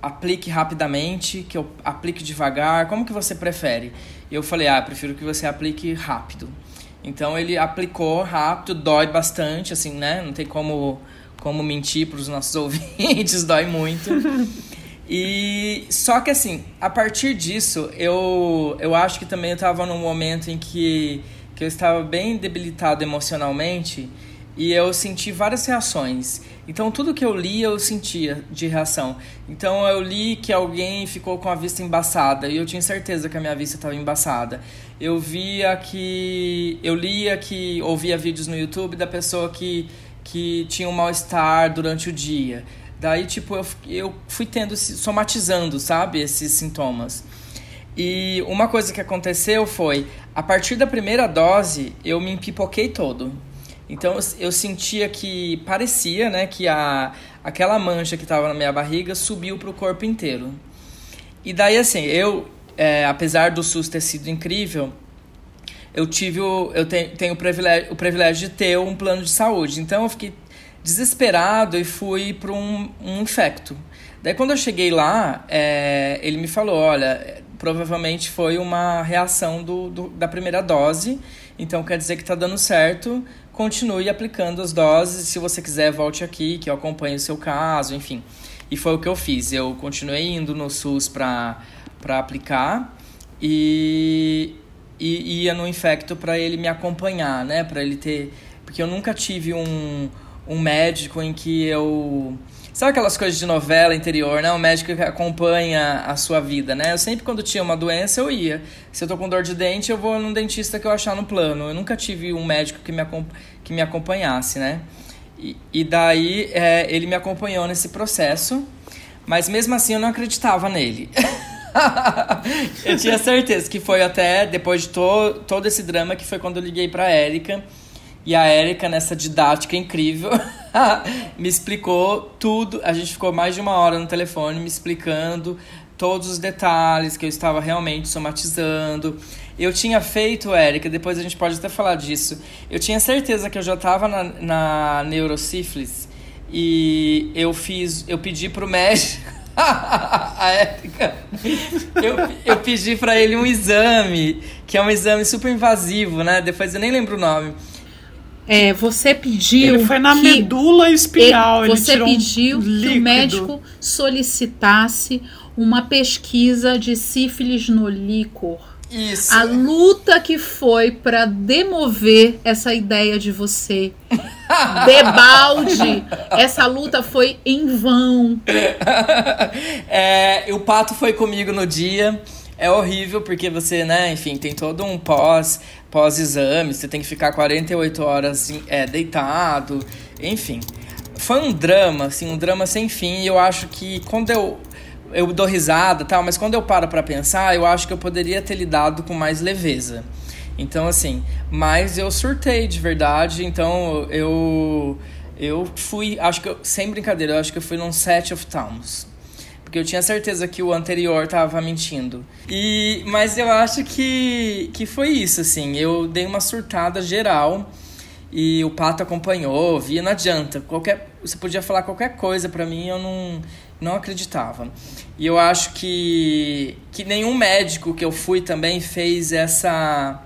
aplique rapidamente, que eu aplique devagar? Como que você prefere? E eu falei, ah, prefiro que você aplique rápido. Então ele aplicou rápido, dói bastante, assim, né? Não tem como, como mentir para os nossos ouvintes, dói muito. E só que assim, a partir disso, eu, eu acho que também eu estava num momento em que, que eu estava bem debilitado emocionalmente e eu senti várias reações. Então tudo que eu li eu sentia de reação. Então eu li que alguém ficou com a vista embaçada e eu tinha certeza que a minha vista estava embaçada. Eu via que eu lia que ouvia vídeos no YouTube da pessoa que que tinha um mal-estar durante o dia. Daí tipo eu, eu fui tendo somatizando, sabe, esses sintomas. E uma coisa que aconteceu foi, a partir da primeira dose, eu me empipoquei todo Então eu sentia que parecia, né, que a aquela mancha que estava na minha barriga subiu para o corpo inteiro. E daí assim, eu, é, apesar do SUS ter sido incrível, eu tive o, eu tenho, tenho o, privilégio, o privilégio de ter um plano de saúde. Então eu fiquei desesperado e fui para um, um infecto. Daí quando eu cheguei lá, é, ele me falou, olha, provavelmente foi uma reação do, do, da primeira dose, então quer dizer que está dando certo, continue aplicando as doses, se você quiser volte aqui, que eu acompanhe o seu caso, enfim. E foi o que eu fiz, eu continuei indo no SUS para aplicar e, e ia no infecto para ele me acompanhar, né, para ele ter... Porque eu nunca tive um, um médico em que eu Sabe aquelas coisas de novela interior, né? O médico que acompanha a sua vida, né? Eu sempre, quando tinha uma doença, eu ia. Se eu tô com dor de dente, eu vou num dentista que eu achar no plano. Eu nunca tive um médico que me, que me acompanhasse, né? E, e daí é, ele me acompanhou nesse processo, mas mesmo assim eu não acreditava nele. eu tinha certeza que foi até depois de to, todo esse drama que foi quando eu liguei pra Érica e a Érica, nessa didática incrível, me explicou tudo. A gente ficou mais de uma hora no telefone me explicando todos os detalhes que eu estava realmente somatizando. Eu tinha feito, Érica, depois a gente pode até falar disso. Eu tinha certeza que eu já estava na, na neurosífilis e eu fiz, eu pedi pro médico a Érica. Eu, eu pedi para ele um exame, que é um exame super invasivo, né? Depois eu nem lembro o nome. É, você pediu. Ele foi na que medula espinhal. Ele, você pediu um que o médico solicitasse uma pesquisa de sífilis no líquor. Isso. A luta que foi para demover essa ideia de você. Debalde. Essa luta foi em vão. É, o pato foi comigo no dia. É horrível porque você, né, enfim, tem todo um pós pós-exame, você tem que ficar 48 horas é, deitado, enfim. Foi um drama, assim, um drama sem fim, e eu acho que quando eu eu dou risada tal, mas quando eu paro para pensar, eu acho que eu poderia ter lidado com mais leveza. Então, assim, mas eu surtei de verdade, então eu eu fui, acho que eu, sem brincadeira, eu acho que eu fui num set of towns. Porque eu tinha certeza que o anterior tava mentindo. E, mas eu acho que, que foi isso, assim. Eu dei uma surtada geral e o Pato acompanhou, via, não adianta. Qualquer, você podia falar qualquer coisa para mim, eu não, não acreditava. E eu acho que, que nenhum médico que eu fui também fez essa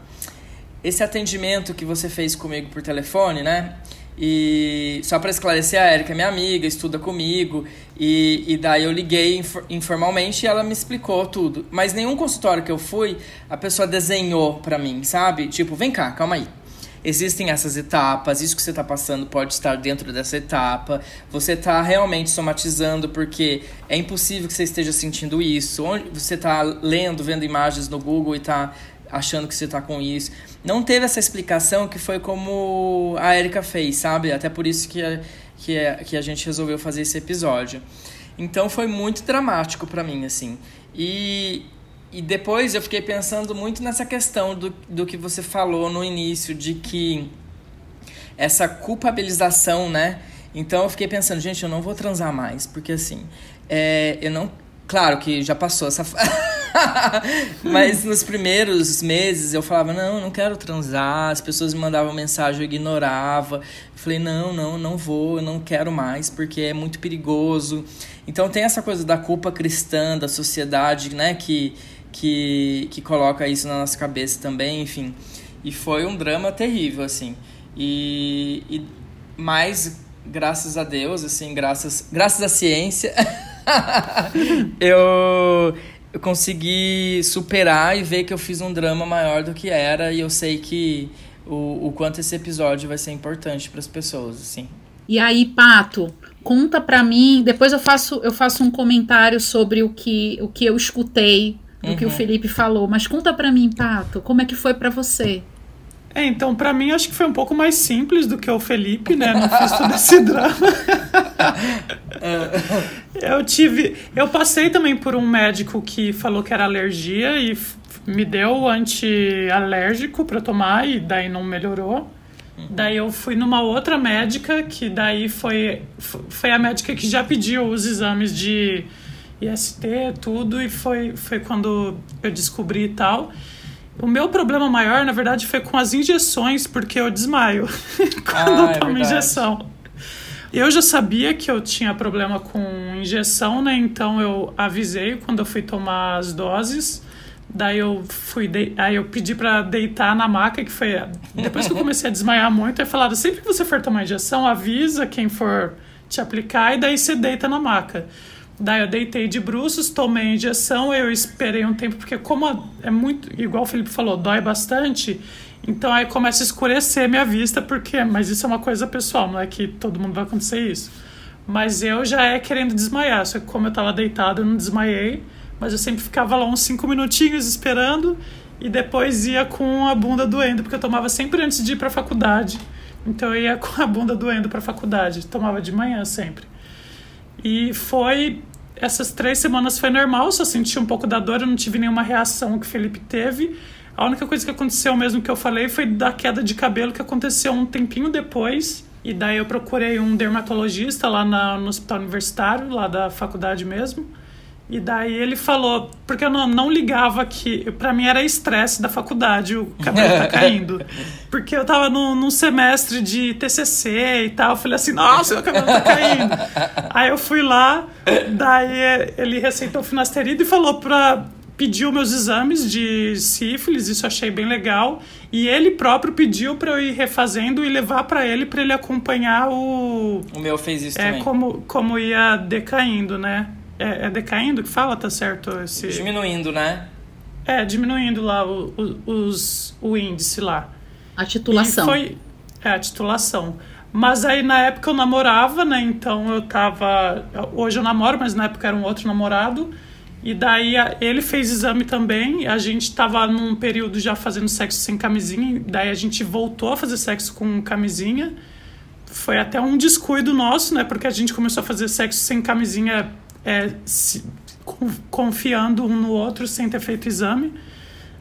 esse atendimento que você fez comigo por telefone, né? E só para esclarecer, a Erika é minha amiga, estuda comigo. E, e daí eu liguei informalmente e ela me explicou tudo. Mas nenhum consultório que eu fui, a pessoa desenhou para mim, sabe? Tipo, vem cá, calma aí. Existem essas etapas, isso que você está passando pode estar dentro dessa etapa. Você está realmente somatizando porque é impossível que você esteja sentindo isso. Onde você está lendo, vendo imagens no Google e está achando que você está com isso não teve essa explicação que foi como a Erika fez, sabe? Até por isso que a, que, a, que a gente resolveu fazer esse episódio. Então foi muito dramático para mim, assim. E, e depois eu fiquei pensando muito nessa questão do, do que você falou no início, de que essa culpabilização, né? Então eu fiquei pensando, gente, eu não vou transar mais, porque assim, é, eu não. Claro que já passou essa. Mas nos primeiros meses eu falava, não, não quero transar. As pessoas me mandavam mensagem, eu ignorava. Eu falei, não, não, não vou, eu não quero mais, porque é muito perigoso. Então tem essa coisa da culpa cristã, da sociedade, né, que, que, que coloca isso na nossa cabeça também, enfim. E foi um drama terrível, assim. E, e mais graças a Deus, assim, graças, graças à ciência, eu eu consegui superar e ver que eu fiz um drama maior do que era e eu sei que o, o quanto esse episódio vai ser importante para as pessoas, assim. E aí, Pato, conta para mim, depois eu faço eu faço um comentário sobre o que o que eu escutei do uhum. que o uhum. Felipe falou, mas conta para mim, Pato, como é que foi para você? É, então, para mim, acho que foi um pouco mais simples do que o Felipe, né? Não fiz todo esse drama. eu tive. Eu passei também por um médico que falou que era alergia e me deu anti-alérgico para tomar e daí não melhorou. Daí eu fui numa outra médica, que daí foi, foi a médica que já pediu os exames de IST, tudo, e foi, foi quando eu descobri e tal. O meu problema maior, na verdade, foi com as injeções, porque eu desmaio quando ah, eu é tomo é injeção. Eu já sabia que eu tinha problema com injeção, né? Então eu avisei quando eu fui tomar as doses. Daí eu fui, de... aí eu pedi para deitar na maca, que foi depois que eu comecei a desmaiar muito, aí falaram, sempre que você for tomar injeção, avisa quem for te aplicar e daí você deita na maca. Daí eu deitei de bruços, tomei a injeção, eu esperei um tempo, porque como é muito, igual o Felipe falou, dói bastante, então aí começa a escurecer minha vista, porque, mas isso é uma coisa pessoal, não é que todo mundo vai acontecer isso. Mas eu já é querendo desmaiar, só que como eu tava deitado, eu não desmaiei mas eu sempre ficava lá uns cinco minutinhos esperando e depois ia com a bunda doendo, porque eu tomava sempre antes de ir para faculdade. Então eu ia com a bunda doendo para faculdade, tomava de manhã sempre. E foi essas três semanas foi normal, só senti um pouco da dor, eu não tive nenhuma reação que o Felipe teve. A única coisa que aconteceu mesmo que eu falei foi da queda de cabelo que aconteceu um tempinho depois. E daí eu procurei um dermatologista lá na, no hospital universitário, lá da faculdade mesmo. E daí ele falou, porque eu não, não ligava que, para mim era estresse da faculdade, o cabelo tá caindo. Porque eu tava num, num, semestre de TCC e tal, eu falei assim, nossa, meu cabelo tá caindo. Aí eu fui lá, daí ele receitou finasterida e falou pra pediu meus exames de sífilis, isso achei bem legal, e ele próprio pediu para eu ir refazendo e levar para ele para ele acompanhar o O meu fez isso é, também. como como ia decaindo, né? É, é, decaindo que fala, tá certo? Esse... Diminuindo, né? É, diminuindo lá o, o, os, o índice lá. A titulação. E foi, é, a titulação. Mas aí na época eu namorava, né? Então eu tava. Hoje eu namoro, mas na época era um outro namorado. E daí ele fez exame também. A gente tava num período já fazendo sexo sem camisinha. Daí a gente voltou a fazer sexo com camisinha. Foi até um descuido nosso, né? Porque a gente começou a fazer sexo sem camisinha é, se, confiando um no outro sem ter feito exame.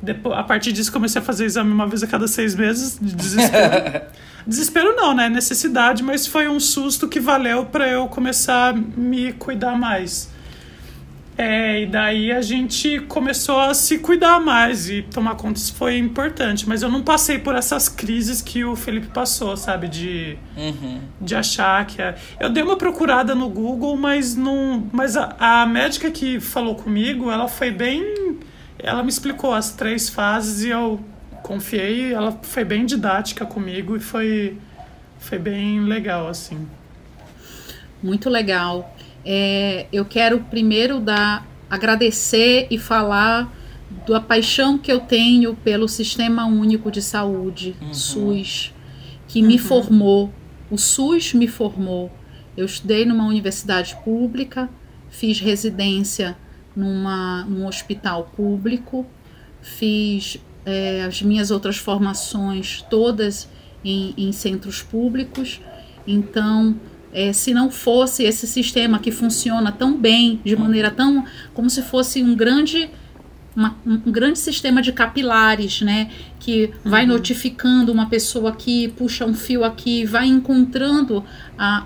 Depois, a partir disso, comecei a fazer exame uma vez a cada seis meses, de desespero. desespero não, né? Necessidade, mas foi um susto que valeu para eu começar a me cuidar mais. É, e daí a gente começou a se cuidar mais e tomar conta, isso foi importante. Mas eu não passei por essas crises que o Felipe passou, sabe? De, uhum. de achar que. É... Eu dei uma procurada no Google, mas não. Mas a, a médica que falou comigo, ela foi bem. Ela me explicou as três fases e eu confiei. Ela foi bem didática comigo e foi, foi bem legal, assim. Muito legal. É, eu quero primeiro dar, agradecer e falar da paixão que eu tenho pelo Sistema Único de Saúde, uhum. SUS, que uhum. me formou. O SUS me formou. Eu estudei numa universidade pública, fiz residência numa, num hospital público, fiz é, as minhas outras formações todas em, em centros públicos. Então, é, se não fosse esse sistema que funciona tão bem, de maneira tão. como se fosse um grande. Uma, um grande sistema de capilares, né? Que vai uhum. notificando uma pessoa aqui, puxa um fio aqui, vai encontrando a,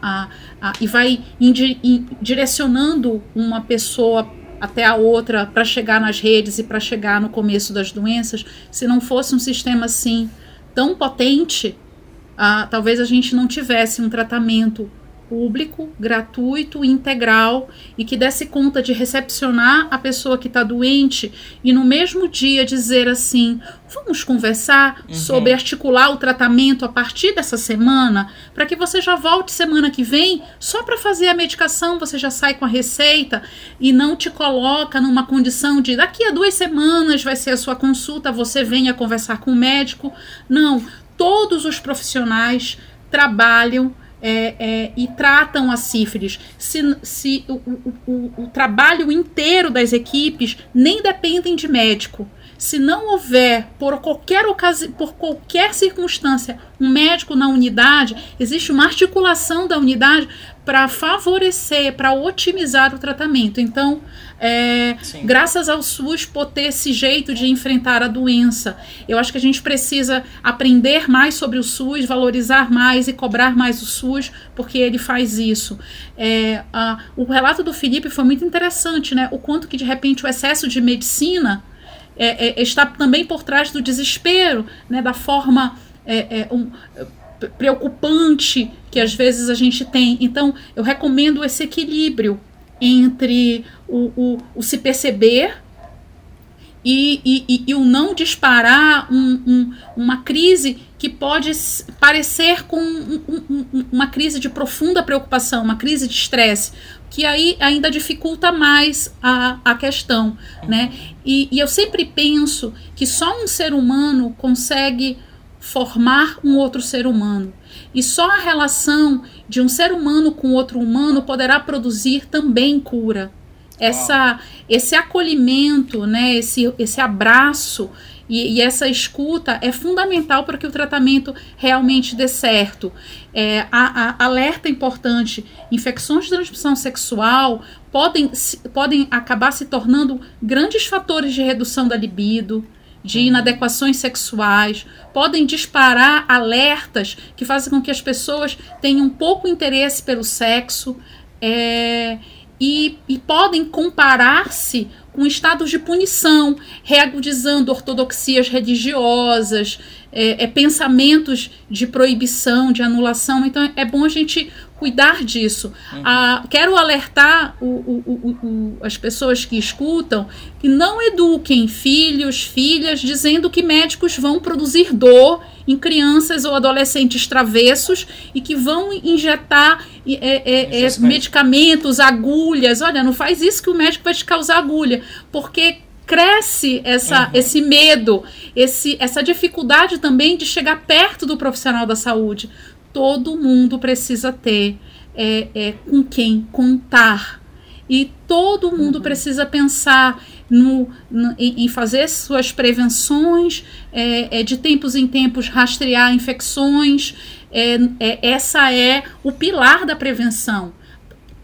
a, a e vai indi, in, direcionando uma pessoa até a outra para chegar nas redes e para chegar no começo das doenças. Se não fosse um sistema assim tão potente, ah, talvez a gente não tivesse um tratamento público, gratuito, integral e que desse conta de recepcionar a pessoa que está doente e no mesmo dia dizer assim: vamos conversar uhum. sobre articular o tratamento a partir dessa semana, para que você já volte semana que vem só para fazer a medicação, você já sai com a receita e não te coloca numa condição de daqui a duas semanas vai ser a sua consulta, você venha conversar com o médico. Não, todos os profissionais trabalham é, é, e tratam a sífilis, se, se o, o, o, o, trabalho inteiro das equipes nem dependem de médico. Se não houver, por qualquer ocasião, por qualquer circunstância, um médico na unidade, existe uma articulação da unidade para favorecer, para otimizar o tratamento. Então, é, graças ao SUS por ter esse jeito de enfrentar a doença, eu acho que a gente precisa aprender mais sobre o SUS, valorizar mais e cobrar mais o SUS, porque ele faz isso. É, a, o relato do Felipe foi muito interessante, né? O quanto que de repente o excesso de medicina é, é, está também por trás do desespero, né? Da forma é, é, um, preocupante que às vezes a gente tem. Então, eu recomendo esse equilíbrio entre o, o, o se perceber e, e, e, o não disparar um, um, uma crise que pode parecer com um, uma crise de profunda preocupação, uma crise de estresse, que aí ainda dificulta mais a, a questão. Né? E, e eu sempre penso que só um ser humano consegue formar um outro ser humano. E só a relação de um ser humano com outro humano poderá produzir também cura. Essa, esse acolhimento, né, esse, esse abraço e, e, essa escuta é fundamental para que o tratamento realmente dê certo. É, a, a, alerta importante: infecções de transmissão sexual podem, podem acabar se tornando grandes fatores de redução da libido, de uhum. inadequações sexuais, podem disparar alertas que fazem com que as pessoas tenham pouco interesse pelo sexo é, e, e podem comparar-se com estados de punição, reagudizando ortodoxias religiosas, é, é, pensamentos de proibição, de anulação. Então é bom a gente cuidar disso. Uhum. Ah, quero alertar o, o, o, as pessoas que escutam que não eduquem filhos, filhas, dizendo que médicos vão produzir dor em crianças ou adolescentes travessos e que vão injetar é, é, é, medicamentos, agulhas. Olha, não faz isso que o médico vai te causar agulha, porque cresce essa, uhum. esse medo, esse, essa dificuldade também de chegar perto do profissional da saúde todo mundo precisa ter é, é, com quem contar. E todo mundo uhum. precisa pensar no, no, em, fazer suas prevenções, é, é, de tempos em tempos rastrear infecções. É, é, essa é o pilar da prevenção.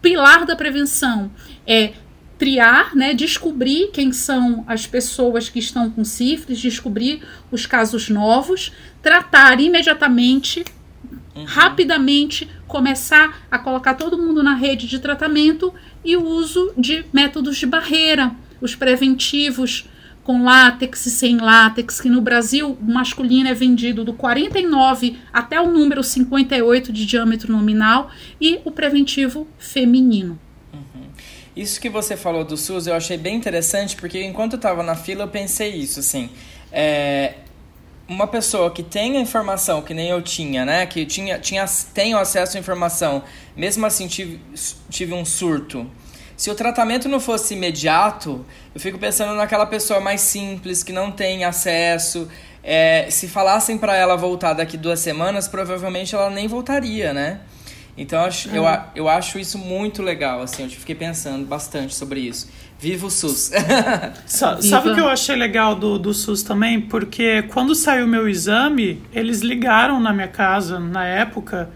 Pilar da prevenção é triar, né, descobrir quem são as pessoas que estão com sífilis, descobrir os casos novos, tratar imediatamente uhum. rapidamente começar a colocar todo mundo na rede de tratamento e o uso de métodos de barreira, os preventivos com látex e sem látex, que no Brasil o masculino é vendido do 49 até o número 58 de diâmetro nominal e o preventivo feminino. Uhum. Isso que você falou do SUS eu achei bem interessante, porque enquanto eu estava na fila eu pensei isso, assim, é, uma pessoa que tem a informação, que nem eu tinha, né? Que tinha, tinha, tenho acesso à informação, mesmo assim tive, tive um surto. Se o tratamento não fosse imediato, eu fico pensando naquela pessoa mais simples, que não tem acesso. É, se falassem para ela voltar daqui duas semanas, provavelmente ela nem voltaria, né? Então eu acho, eu, é. eu acho isso muito legal, assim, eu fiquei pensando bastante sobre isso. Viva o SUS! Sa sabe o que eu achei legal do, do SUS também? Porque quando saiu o meu exame, eles ligaram na minha casa, na época,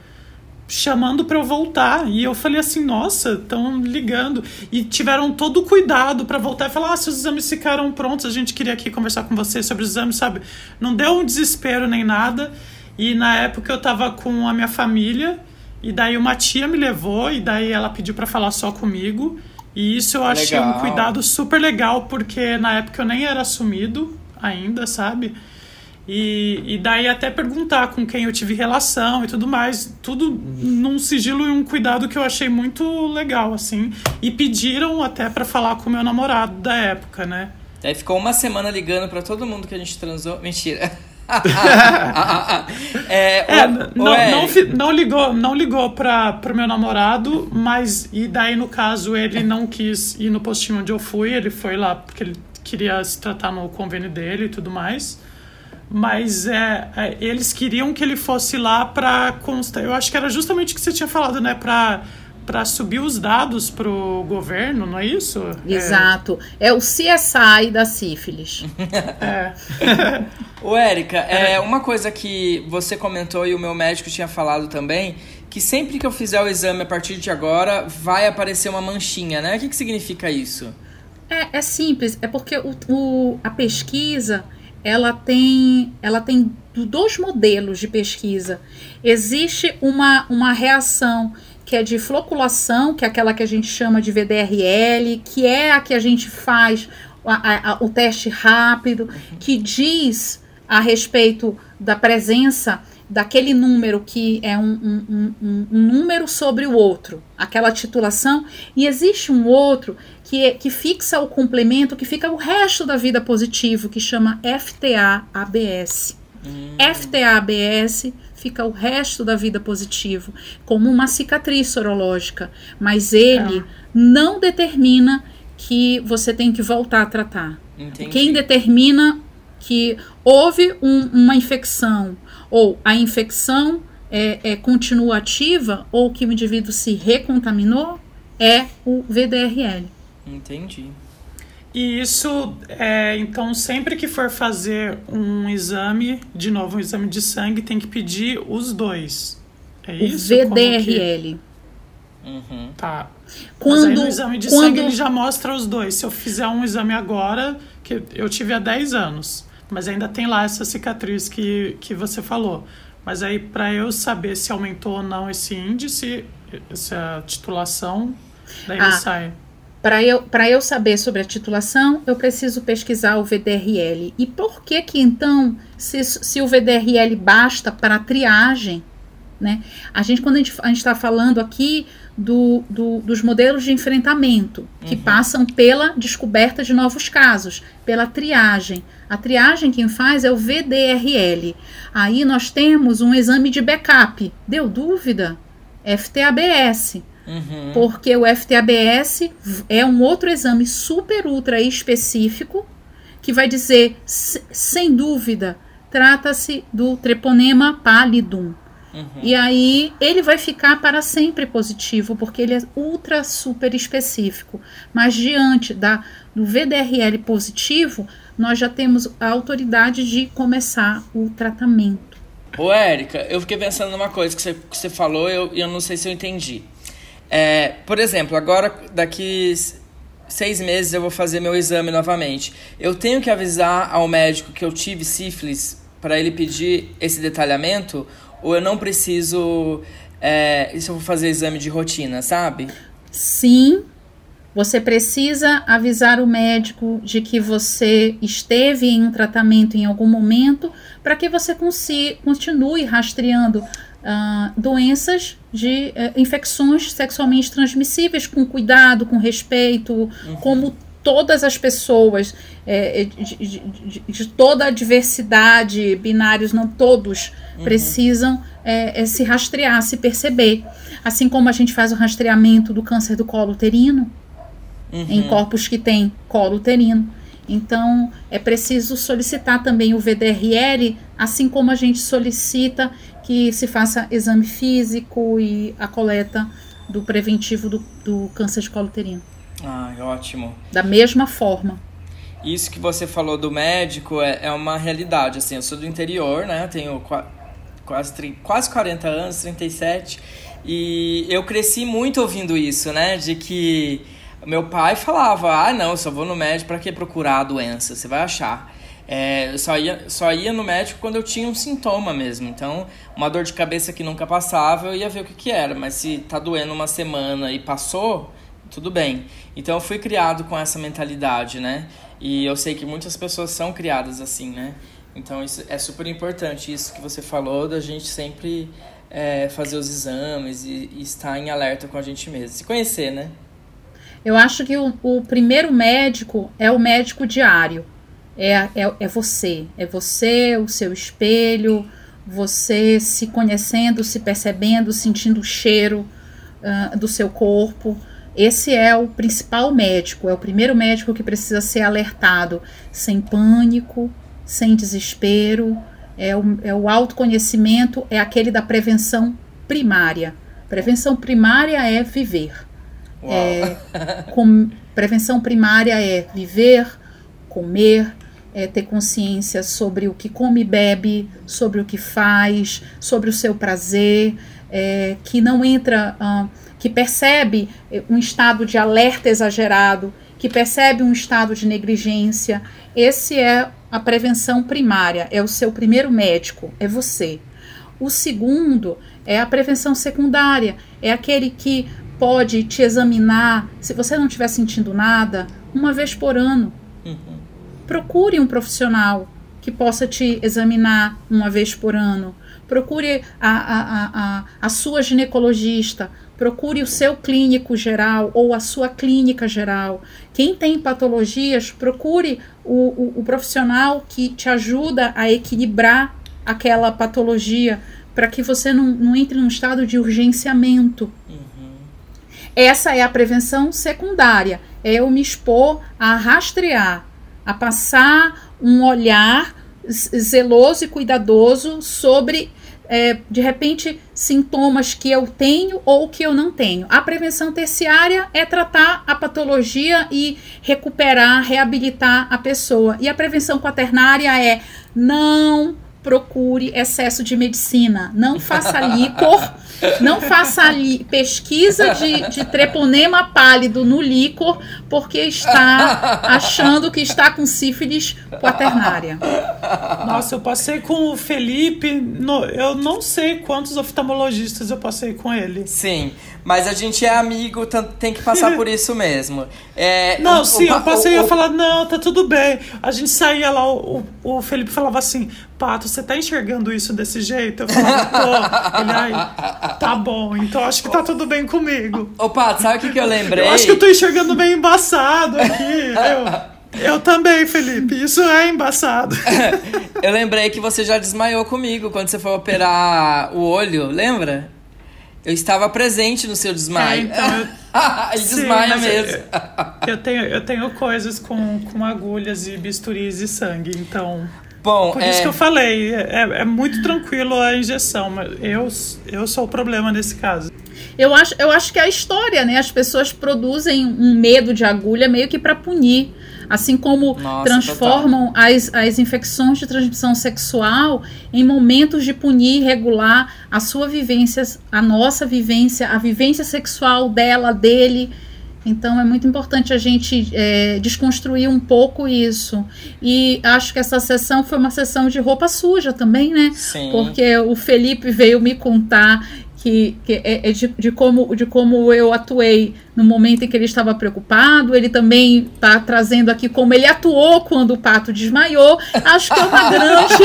chamando para eu voltar. E eu falei assim, nossa, estão ligando. E tiveram todo o cuidado para voltar e falar, ah, seus exames ficaram prontos, a gente queria aqui conversar com você sobre os exames, sabe? Não deu um desespero nem nada. E na época eu tava com a minha família, e daí uma tia me levou, e daí ela pediu para falar só comigo. E isso eu achei legal. um cuidado super legal, porque na época eu nem era assumido ainda, sabe? E, e daí até perguntar com quem eu tive relação e tudo mais. Tudo num sigilo e um cuidado que eu achei muito legal, assim. E pediram até para falar com o meu namorado da época, né? Aí ficou uma semana ligando para todo mundo que a gente transou. Mentira. é, é, o, não, não, não, ligou, não ligou para pro meu namorado, mas e daí no caso ele não quis ir no postinho onde eu fui, ele foi lá porque ele queria se tratar no convênio dele e tudo mais. Mas é, é eles queriam que ele fosse lá para constar. Eu acho que era justamente o que você tinha falado, né? Para para subir os dados para o governo, não é isso? Exato. É, é o CSI da sífilis. é. Ô, Érica, é uma coisa que você comentou e o meu médico tinha falado também, que sempre que eu fizer o exame a partir de agora, vai aparecer uma manchinha, né? O que, que significa isso? É, é simples, é porque o, o, a pesquisa ela tem, ela tem dois modelos de pesquisa. Existe uma, uma reação que é de floculação, que é aquela que a gente chama de VDRL, que é a que a gente faz a, a, o teste rápido, que diz a respeito da presença daquele número que é um, um, um, um, número sobre o outro, aquela titulação, e existe um outro que, é, que fixa o complemento, que fica o resto da vida positivo, que chama FTA-ABS. Hum. FTA-ABS fica o resto da vida positivo, como uma cicatriz sorológica, mas ele é. não determina que você tem que voltar a tratar. Entendi. Quem determina que houve um, uma infecção ou a infecção é, é, continua ativa ou que o indivíduo se recontaminou é o VDRL. Entendi. E isso, é, então, sempre que for fazer um exame, de novo, um exame de sangue, tem que pedir os dois. É o isso? VDRL. Que... Uhum. Tá. Quando, Mas aí no exame de quando... sangue ele já mostra os dois. Se eu fizer um exame agora, que eu tive há 10 anos, mas ainda tem lá essa cicatriz que, que você falou. Mas aí, para eu saber se aumentou ou não esse índice, essa titulação, daí ah, sai. Para eu, eu saber sobre a titulação, eu preciso pesquisar o VDRL. E por que que então, se, se o VDRL basta para triagem, né? A gente, quando a gente está falando aqui do, do, dos modelos de enfrentamento, que uhum. passam pela descoberta de novos casos, pela triagem. A triagem quem faz é o VDRL. Aí nós temos um exame de backup. Deu dúvida? FTABS. Uhum. Porque o FTABS é um outro exame super ultra específico que vai dizer, sem dúvida, trata-se do treponema pallidum. Uhum. E aí ele vai ficar para sempre positivo, porque ele é ultra super específico. Mas diante da, do VDRL positivo, nós já temos a autoridade de começar o tratamento. Ô, Érica, eu fiquei pensando numa coisa que você, que você falou e eu, eu não sei se eu entendi. É, por exemplo, agora daqui seis meses eu vou fazer meu exame novamente. Eu tenho que avisar ao médico que eu tive sífilis para ele pedir esse detalhamento ou eu não preciso. É, isso eu vou fazer exame de rotina, sabe? Sim. Você precisa avisar o médico de que você esteve em um tratamento em algum momento para que você continue rastreando uh, doenças de uh, infecções sexualmente transmissíveis com cuidado, com respeito, uhum. como todas as pessoas é, de, de, de, de, toda a diversidade, binários, não todos uhum. precisam é, é, se rastrear, se perceber. Assim como a gente faz o rastreamento do câncer do colo uterino, uhum. em corpos que têm colo uterino. Então, é preciso solicitar também o VDRL, assim como a gente solicita que se faça exame físico e a coleta do preventivo do, do câncer de colo uterino. Ah, ótimo. Da mesma forma. Isso que você falou do médico é, é uma realidade. Assim, eu sou do interior, né? Tenho quase, quase 40 anos, 37. E eu cresci muito ouvindo isso, né? De que meu pai falava: ah, não, eu só vou no médico para que procurar a doença? Você vai achar. É, eu só ia, só ia no médico quando eu tinha um sintoma mesmo. Então, uma dor de cabeça que nunca passava, eu ia ver o que, que era. Mas se tá doendo uma semana e passou, tudo bem. Então, eu fui criado com essa mentalidade, né? E eu sei que muitas pessoas são criadas assim, né? Então, isso é super importante, isso que você falou, da gente sempre é, fazer os exames e, e estar em alerta com a gente mesmo. Se conhecer, né? Eu acho que o, o primeiro médico é o médico diário. É, é, é você. É você, o seu espelho, você se conhecendo, se percebendo, sentindo o cheiro uh, do seu corpo. Esse é o principal médico, é o primeiro médico que precisa ser alertado, sem pânico, sem desespero. É o, é o autoconhecimento, é aquele da prevenção primária Prevenção primária é viver. É, com, prevenção primária é viver, comer, é ter consciência sobre o que come e bebe, sobre o que faz, sobre o seu prazer, é, que não entra, uh, que percebe um estado de alerta exagerado, que percebe um estado de negligência. Esse é a prevenção primária, é o seu primeiro médico, é você. O segundo é a prevenção secundária, é aquele que pode te examinar, se você não estiver sentindo nada, uma vez por ano. Uhum. Procure um profissional que possa te examinar uma vez por ano. Procure a, a, a, a sua ginecologista, procure o seu clínico geral ou a sua clínica geral. Quem tem patologias, procure o, o, o profissional que te ajuda a equilibrar aquela patologia para que você não, não, entre num estado de urgenciamento. Uhum. Essa é a prevenção secundária. É eu me expor a rastrear, a passar um olhar zeloso e cuidadoso sobre, é, de repente, sintomas que eu tenho ou que eu não tenho. A prevenção terciária é tratar a patologia e recuperar, reabilitar a pessoa. E a prevenção quaternária é não procure excesso de medicina. Não faça líquor, não faça ali pesquisa de, de treponema pálido no líquor, porque está achando que está com sífilis quaternária. Nossa, eu passei com o Felipe, no, eu não sei quantos oftalmologistas eu passei com ele. Sim, mas a gente é amigo, tem que passar por isso mesmo. É, não, o, sim, o, eu passei e ia falar, não, tá tudo bem. A gente saía lá, o, o Felipe falava assim, Pato, você tá enxergando isso desse jeito? Eu falava, tô. Ele, ai, tá bom, então acho que tá tudo bem comigo. Ô, Pato, sabe o que, que eu lembrei? Eu acho que eu tô enxergando bem embaçado aqui. Eu, eu também, Felipe, isso é embaçado. eu lembrei que você já desmaiou comigo quando você foi operar o olho, lembra? Eu estava presente no seu desmaio. É, então eu... Ele Sim, desmaia mesmo. Eu, eu, tenho, eu tenho coisas com, com agulhas e bisturis e sangue, então. Bom, Por é... isso que eu falei, é, é muito tranquilo a injeção, mas eu, eu sou o problema nesse caso. Eu acho, eu acho que é a história, né? As pessoas produzem um medo de agulha meio que para punir. Assim como Nossa, transformam as, as infecções de transmissão sexual em momentos de punir e regular a sua vivência, a nossa vivência, a vivência sexual dela, dele. Então é muito importante a gente é, desconstruir um pouco isso. E acho que essa sessão foi uma sessão de roupa suja também, né? Sim. Porque o Felipe veio me contar que, que é, é de, de, como, de como eu atuei no momento em que ele estava preocupado. Ele também está trazendo aqui como ele atuou quando o pato desmaiou. Acho que é uma grande.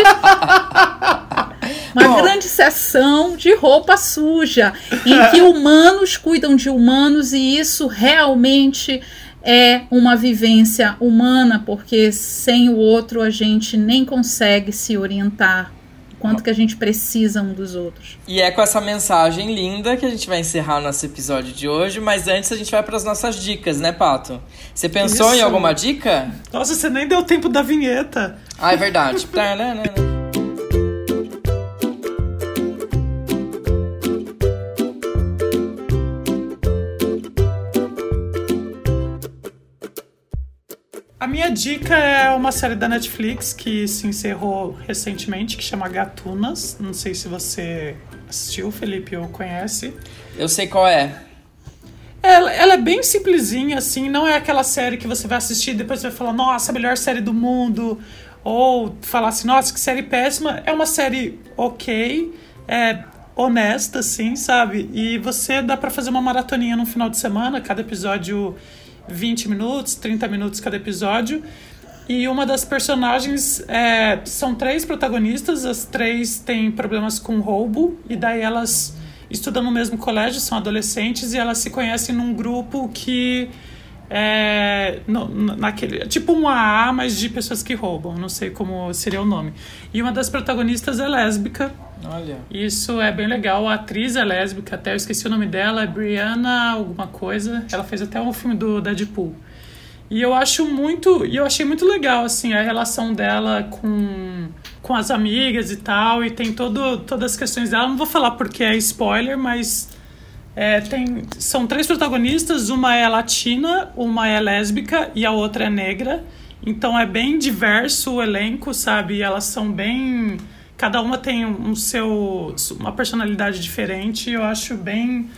Uma Bom. grande sessão de roupa suja, em que humanos cuidam de humanos, e isso realmente é uma vivência humana, porque sem o outro a gente nem consegue se orientar quanto que a gente precisa um dos outros. E é com essa mensagem linda que a gente vai encerrar o nosso episódio de hoje, mas antes a gente vai para as nossas dicas, né, Pato? Você pensou Isso. em alguma dica? Nossa, você nem deu tempo da vinheta. Ah, é verdade. Minha dica é uma série da Netflix que se encerrou recentemente, que chama Gatunas. Não sei se você assistiu, Felipe, ou conhece. Eu sei qual é. Ela, ela, é bem simplesinha, assim, não é aquela série que você vai assistir e depois vai falar, nossa, a melhor série do mundo. Ou falar assim, nossa, que série péssima. É uma série ok, é honesta, assim, sabe? E você dá para fazer uma maratoninha no final de semana, cada episódio 20 minutos, 30 minutos cada episódio. E uma das personagens é, são três protagonistas, as três têm problemas com roubo, e daí elas estudam no mesmo colégio, são adolescentes, e elas se conhecem num grupo que é, no, naquele, tipo um AA, mas de pessoas que roubam, não sei como seria o nome. E uma das protagonistas é lésbica. Olha. Isso é bem legal. A atriz é lésbica, até eu esqueci o nome dela, é Brianna alguma coisa. Ela fez até um filme do Deadpool. E eu acho muito, e eu achei muito legal assim a relação dela com com as amigas e tal, e tem todo todas as questões dela. Não vou falar porque é spoiler, mas É, tem, são três protagonistas, uma é latina, uma é lésbica e a outra é negra. Então é bem diverso o elenco, sabe? Elas são bem. Cada uma tem um seu, uma personalidade diferente. E eu acho bem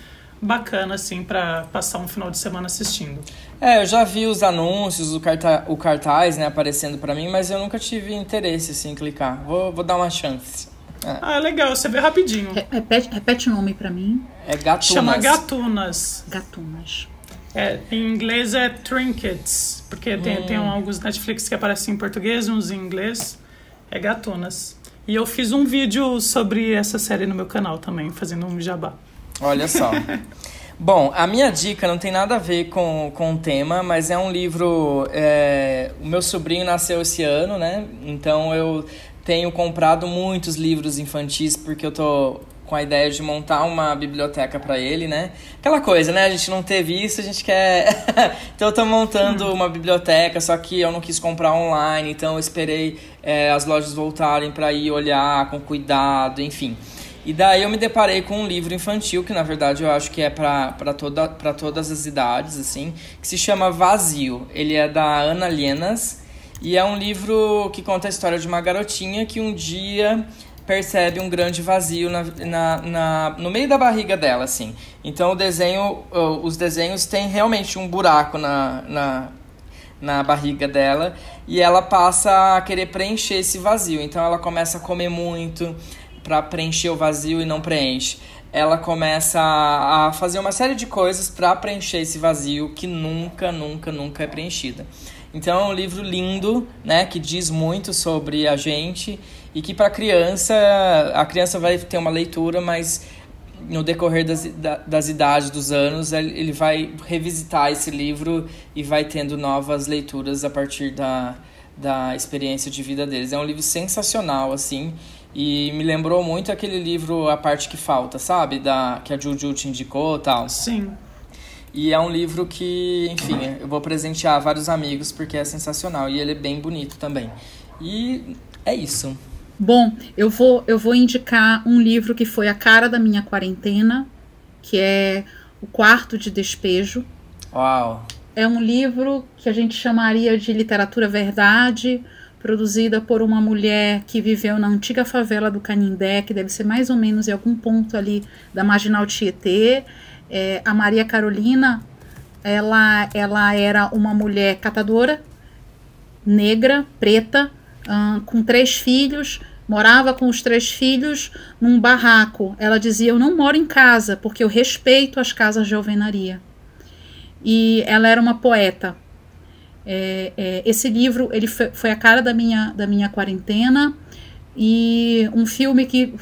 bacana, assim, para passar um final de semana assistindo. É, eu já vi os anúncios, o, carta o cartaz, né, aparecendo para mim, mas eu nunca tive interesse, assim, em clicar. Vou, vou dar uma chance. É. Ah, é legal, você vê rapidinho. Repete, repete o nome para mim. É Gatunas. Chama Gatunas. Gatunas. É, em inglês é Trinkets, porque tem, hum. tem alguns Netflix que aparecem em português, uns em inglês. É Gatunas. E eu fiz um vídeo sobre essa série no meu canal também, fazendo um jabá. Olha só. Bom, a minha dica não tem nada a ver com, com o tema, mas é um livro. É, o meu sobrinho nasceu esse ano, né? Então eu tenho comprado muitos livros infantis porque eu tô com a ideia de montar uma biblioteca para ele, né? Aquela coisa, né? A gente não teve isso, a gente quer. então eu tô montando uma biblioteca, só que eu não quis comprar online, então eu esperei é, as lojas voltarem para ir olhar com cuidado, enfim. E daí eu me deparei com um livro infantil, que na verdade eu acho que é para toda, todas as idades, assim, que se chama Vazio. Ele é da Ana Lienas e é um livro que conta a história de uma garotinha que um dia percebe um grande vazio na, na, na, no meio da barriga dela, assim. Então o desenho, os desenhos têm realmente um buraco na, na, na barriga dela e ela passa a querer preencher esse vazio. Então ela começa a comer muito para preencher o vazio e não preenche. Ela começa a fazer uma série de coisas para preencher esse vazio que nunca, nunca, nunca é preenchida. Então é um livro lindo, né, que diz muito sobre a gente e que para criança, a criança vai ter uma leitura, mas no decorrer das, das idades, dos anos, ele vai revisitar esse livro e vai tendo novas leituras a partir da, da experiência de vida deles. É um livro sensacional, assim, e me lembrou muito aquele livro A Parte Que Falta, sabe? Da, que a Juju te indicou e tal. Sim. E é um livro que, enfim, eu vou presentear vários amigos porque é sensacional. E ele é bem bonito também. E é isso. Bom, eu vou, eu vou indicar um livro que foi a cara da minha quarentena, que é O Quarto de Despejo. Uau! É um livro que a gente chamaria de literatura verdade, produzida por uma mulher que viveu na antiga favela do Canindé, que deve ser mais ou menos em algum ponto ali da Marginal Tietê. É, a Maria Carolina, ela, ela era uma mulher catadora, negra, preta, hum, com três filhos, morava com os três filhos num barraco. Ela dizia: Eu não moro em casa, porque eu respeito as casas de alvenaria. E ela era uma poeta. É, é, esse livro ele foi, foi, a cara da minha, da minha quarentena e um filme que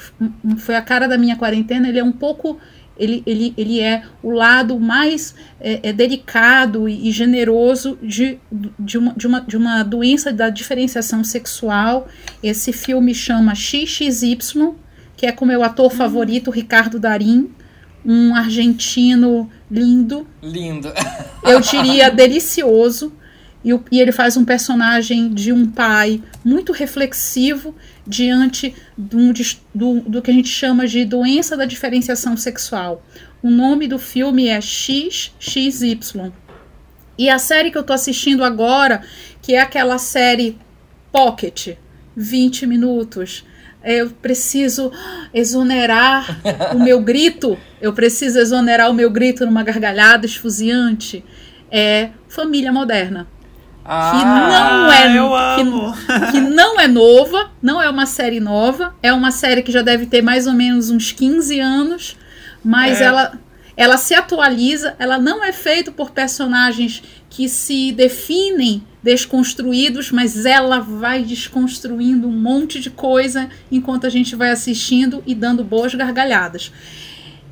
foi a cara da minha quarentena. Ele é um pouco ele, ele, ele é o lado mais é, é delicado e, e, generoso de, de, uma, de, uma, de uma doença da diferenciação sexual. Esse filme chama XXY, que é com meu ator hum. favorito, Ricardo Darim, um argentino lindo. Lindo. Eu diria delicioso. E, e, ele faz um personagem de um pai muito reflexivo diante do, do, do, que a gente chama de doença da diferenciação sexual. O nome do filme é XXY. E a série que eu tô assistindo agora, que é aquela série Pocket, 20 minutos. Eu preciso exonerar o meu grito. Eu preciso exonerar o meu grito numa gargalhada esfuziante. É Família Moderna ah, que não é amo. Que, que, não é nova, não é uma série nova, é uma série que já deve ter mais ou menos uns 15 anos, mas é. ela ela se atualiza, ela não é feita por personagens que se definem desconstruídos, mas ela vai desconstruindo um monte de coisa enquanto a gente vai assistindo e dando boas gargalhadas.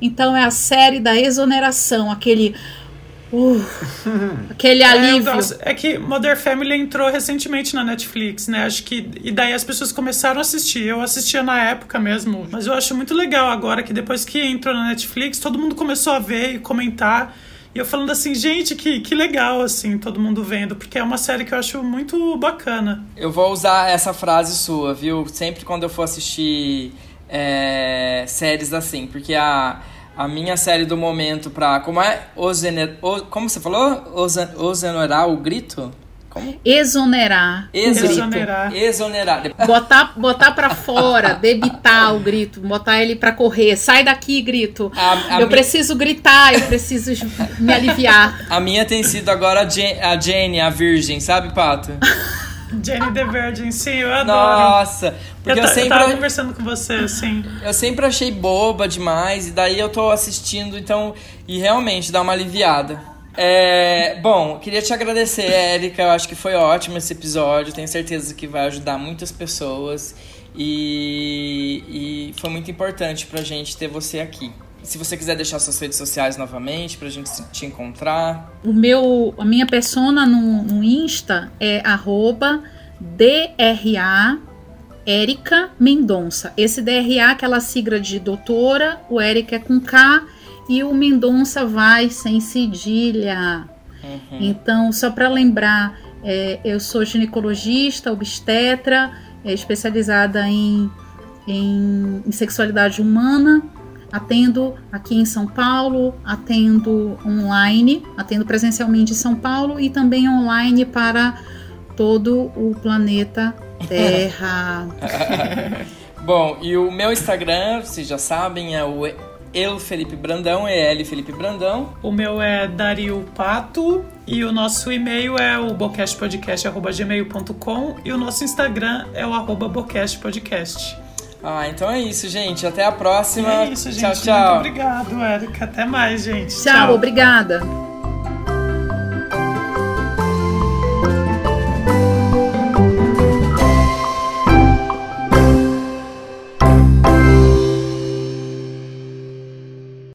Então é a série da exoneração, aquele Uh, aquele é, alívio. É, é, que Modern Family entrou recentemente na Netflix, né? Acho que. E daí as pessoas começaram a assistir. Eu assistia na época mesmo. Mas eu acho muito legal agora que depois que entrou na Netflix, todo mundo começou a ver e comentar. E eu falando assim, gente, que, que legal, assim, todo mundo vendo, porque é uma série que eu acho muito bacana. Eu vou usar essa frase sua, viu? Sempre quando eu for assistir é, séries assim, porque a a minha série do momento pra. Como é? Ozener, o, como você falou? Ozen, ozenerar o grito? Como? Exonerar. Exonerar. Exonerar. Botar, botar pra fora, debitar o grito, botar ele pra correr. Sai daqui, grito. A, a eu mi... preciso gritar, eu preciso me aliviar. A minha tem sido agora a Jane, a, Jane, a virgem, sabe, Pato? Jenny the Virgin, sim, eu adoro. Nossa, porque eu, eu sempre. Eu tava conversando com você, assim. Eu sempre achei boba demais, e daí eu tô assistindo, então. E realmente dá uma aliviada. É, bom, queria te agradecer, Érica. Eu acho que foi ótimo esse episódio. Tenho certeza que vai ajudar muitas pessoas. E, e foi muito importante pra gente ter você aqui. Se você quiser deixar suas redes sociais novamente pra gente te encontrar. O meu, a minha persona no, no Insta é arroba DRA Érica Mendonça. Esse DRA, aquela sigla de doutora, o Érica é com K e o Mendonça vai sem cedilha. Uhum. Então, só para lembrar, é, eu sou ginecologista, obstetra, é, especializada em, em, em sexualidade humana Atendo aqui em São Paulo, atendo online, atendo presencialmente em São Paulo e também online para todo o planeta Terra. Bom, e o meu Instagram, vocês já sabem, é o eu, Felipe Brandão, EL Felipe Brandão. O meu é Dario Pato e o nosso e-mail é o bocastpodcast.gmail.com e o nosso Instagram é o arroba bocastpodcast. Ah, então é isso, gente. Até a próxima. É isso, gente. Tchau, tchau. Muito obrigado, Érica. Até mais, gente. tchau. tchau. obrigada.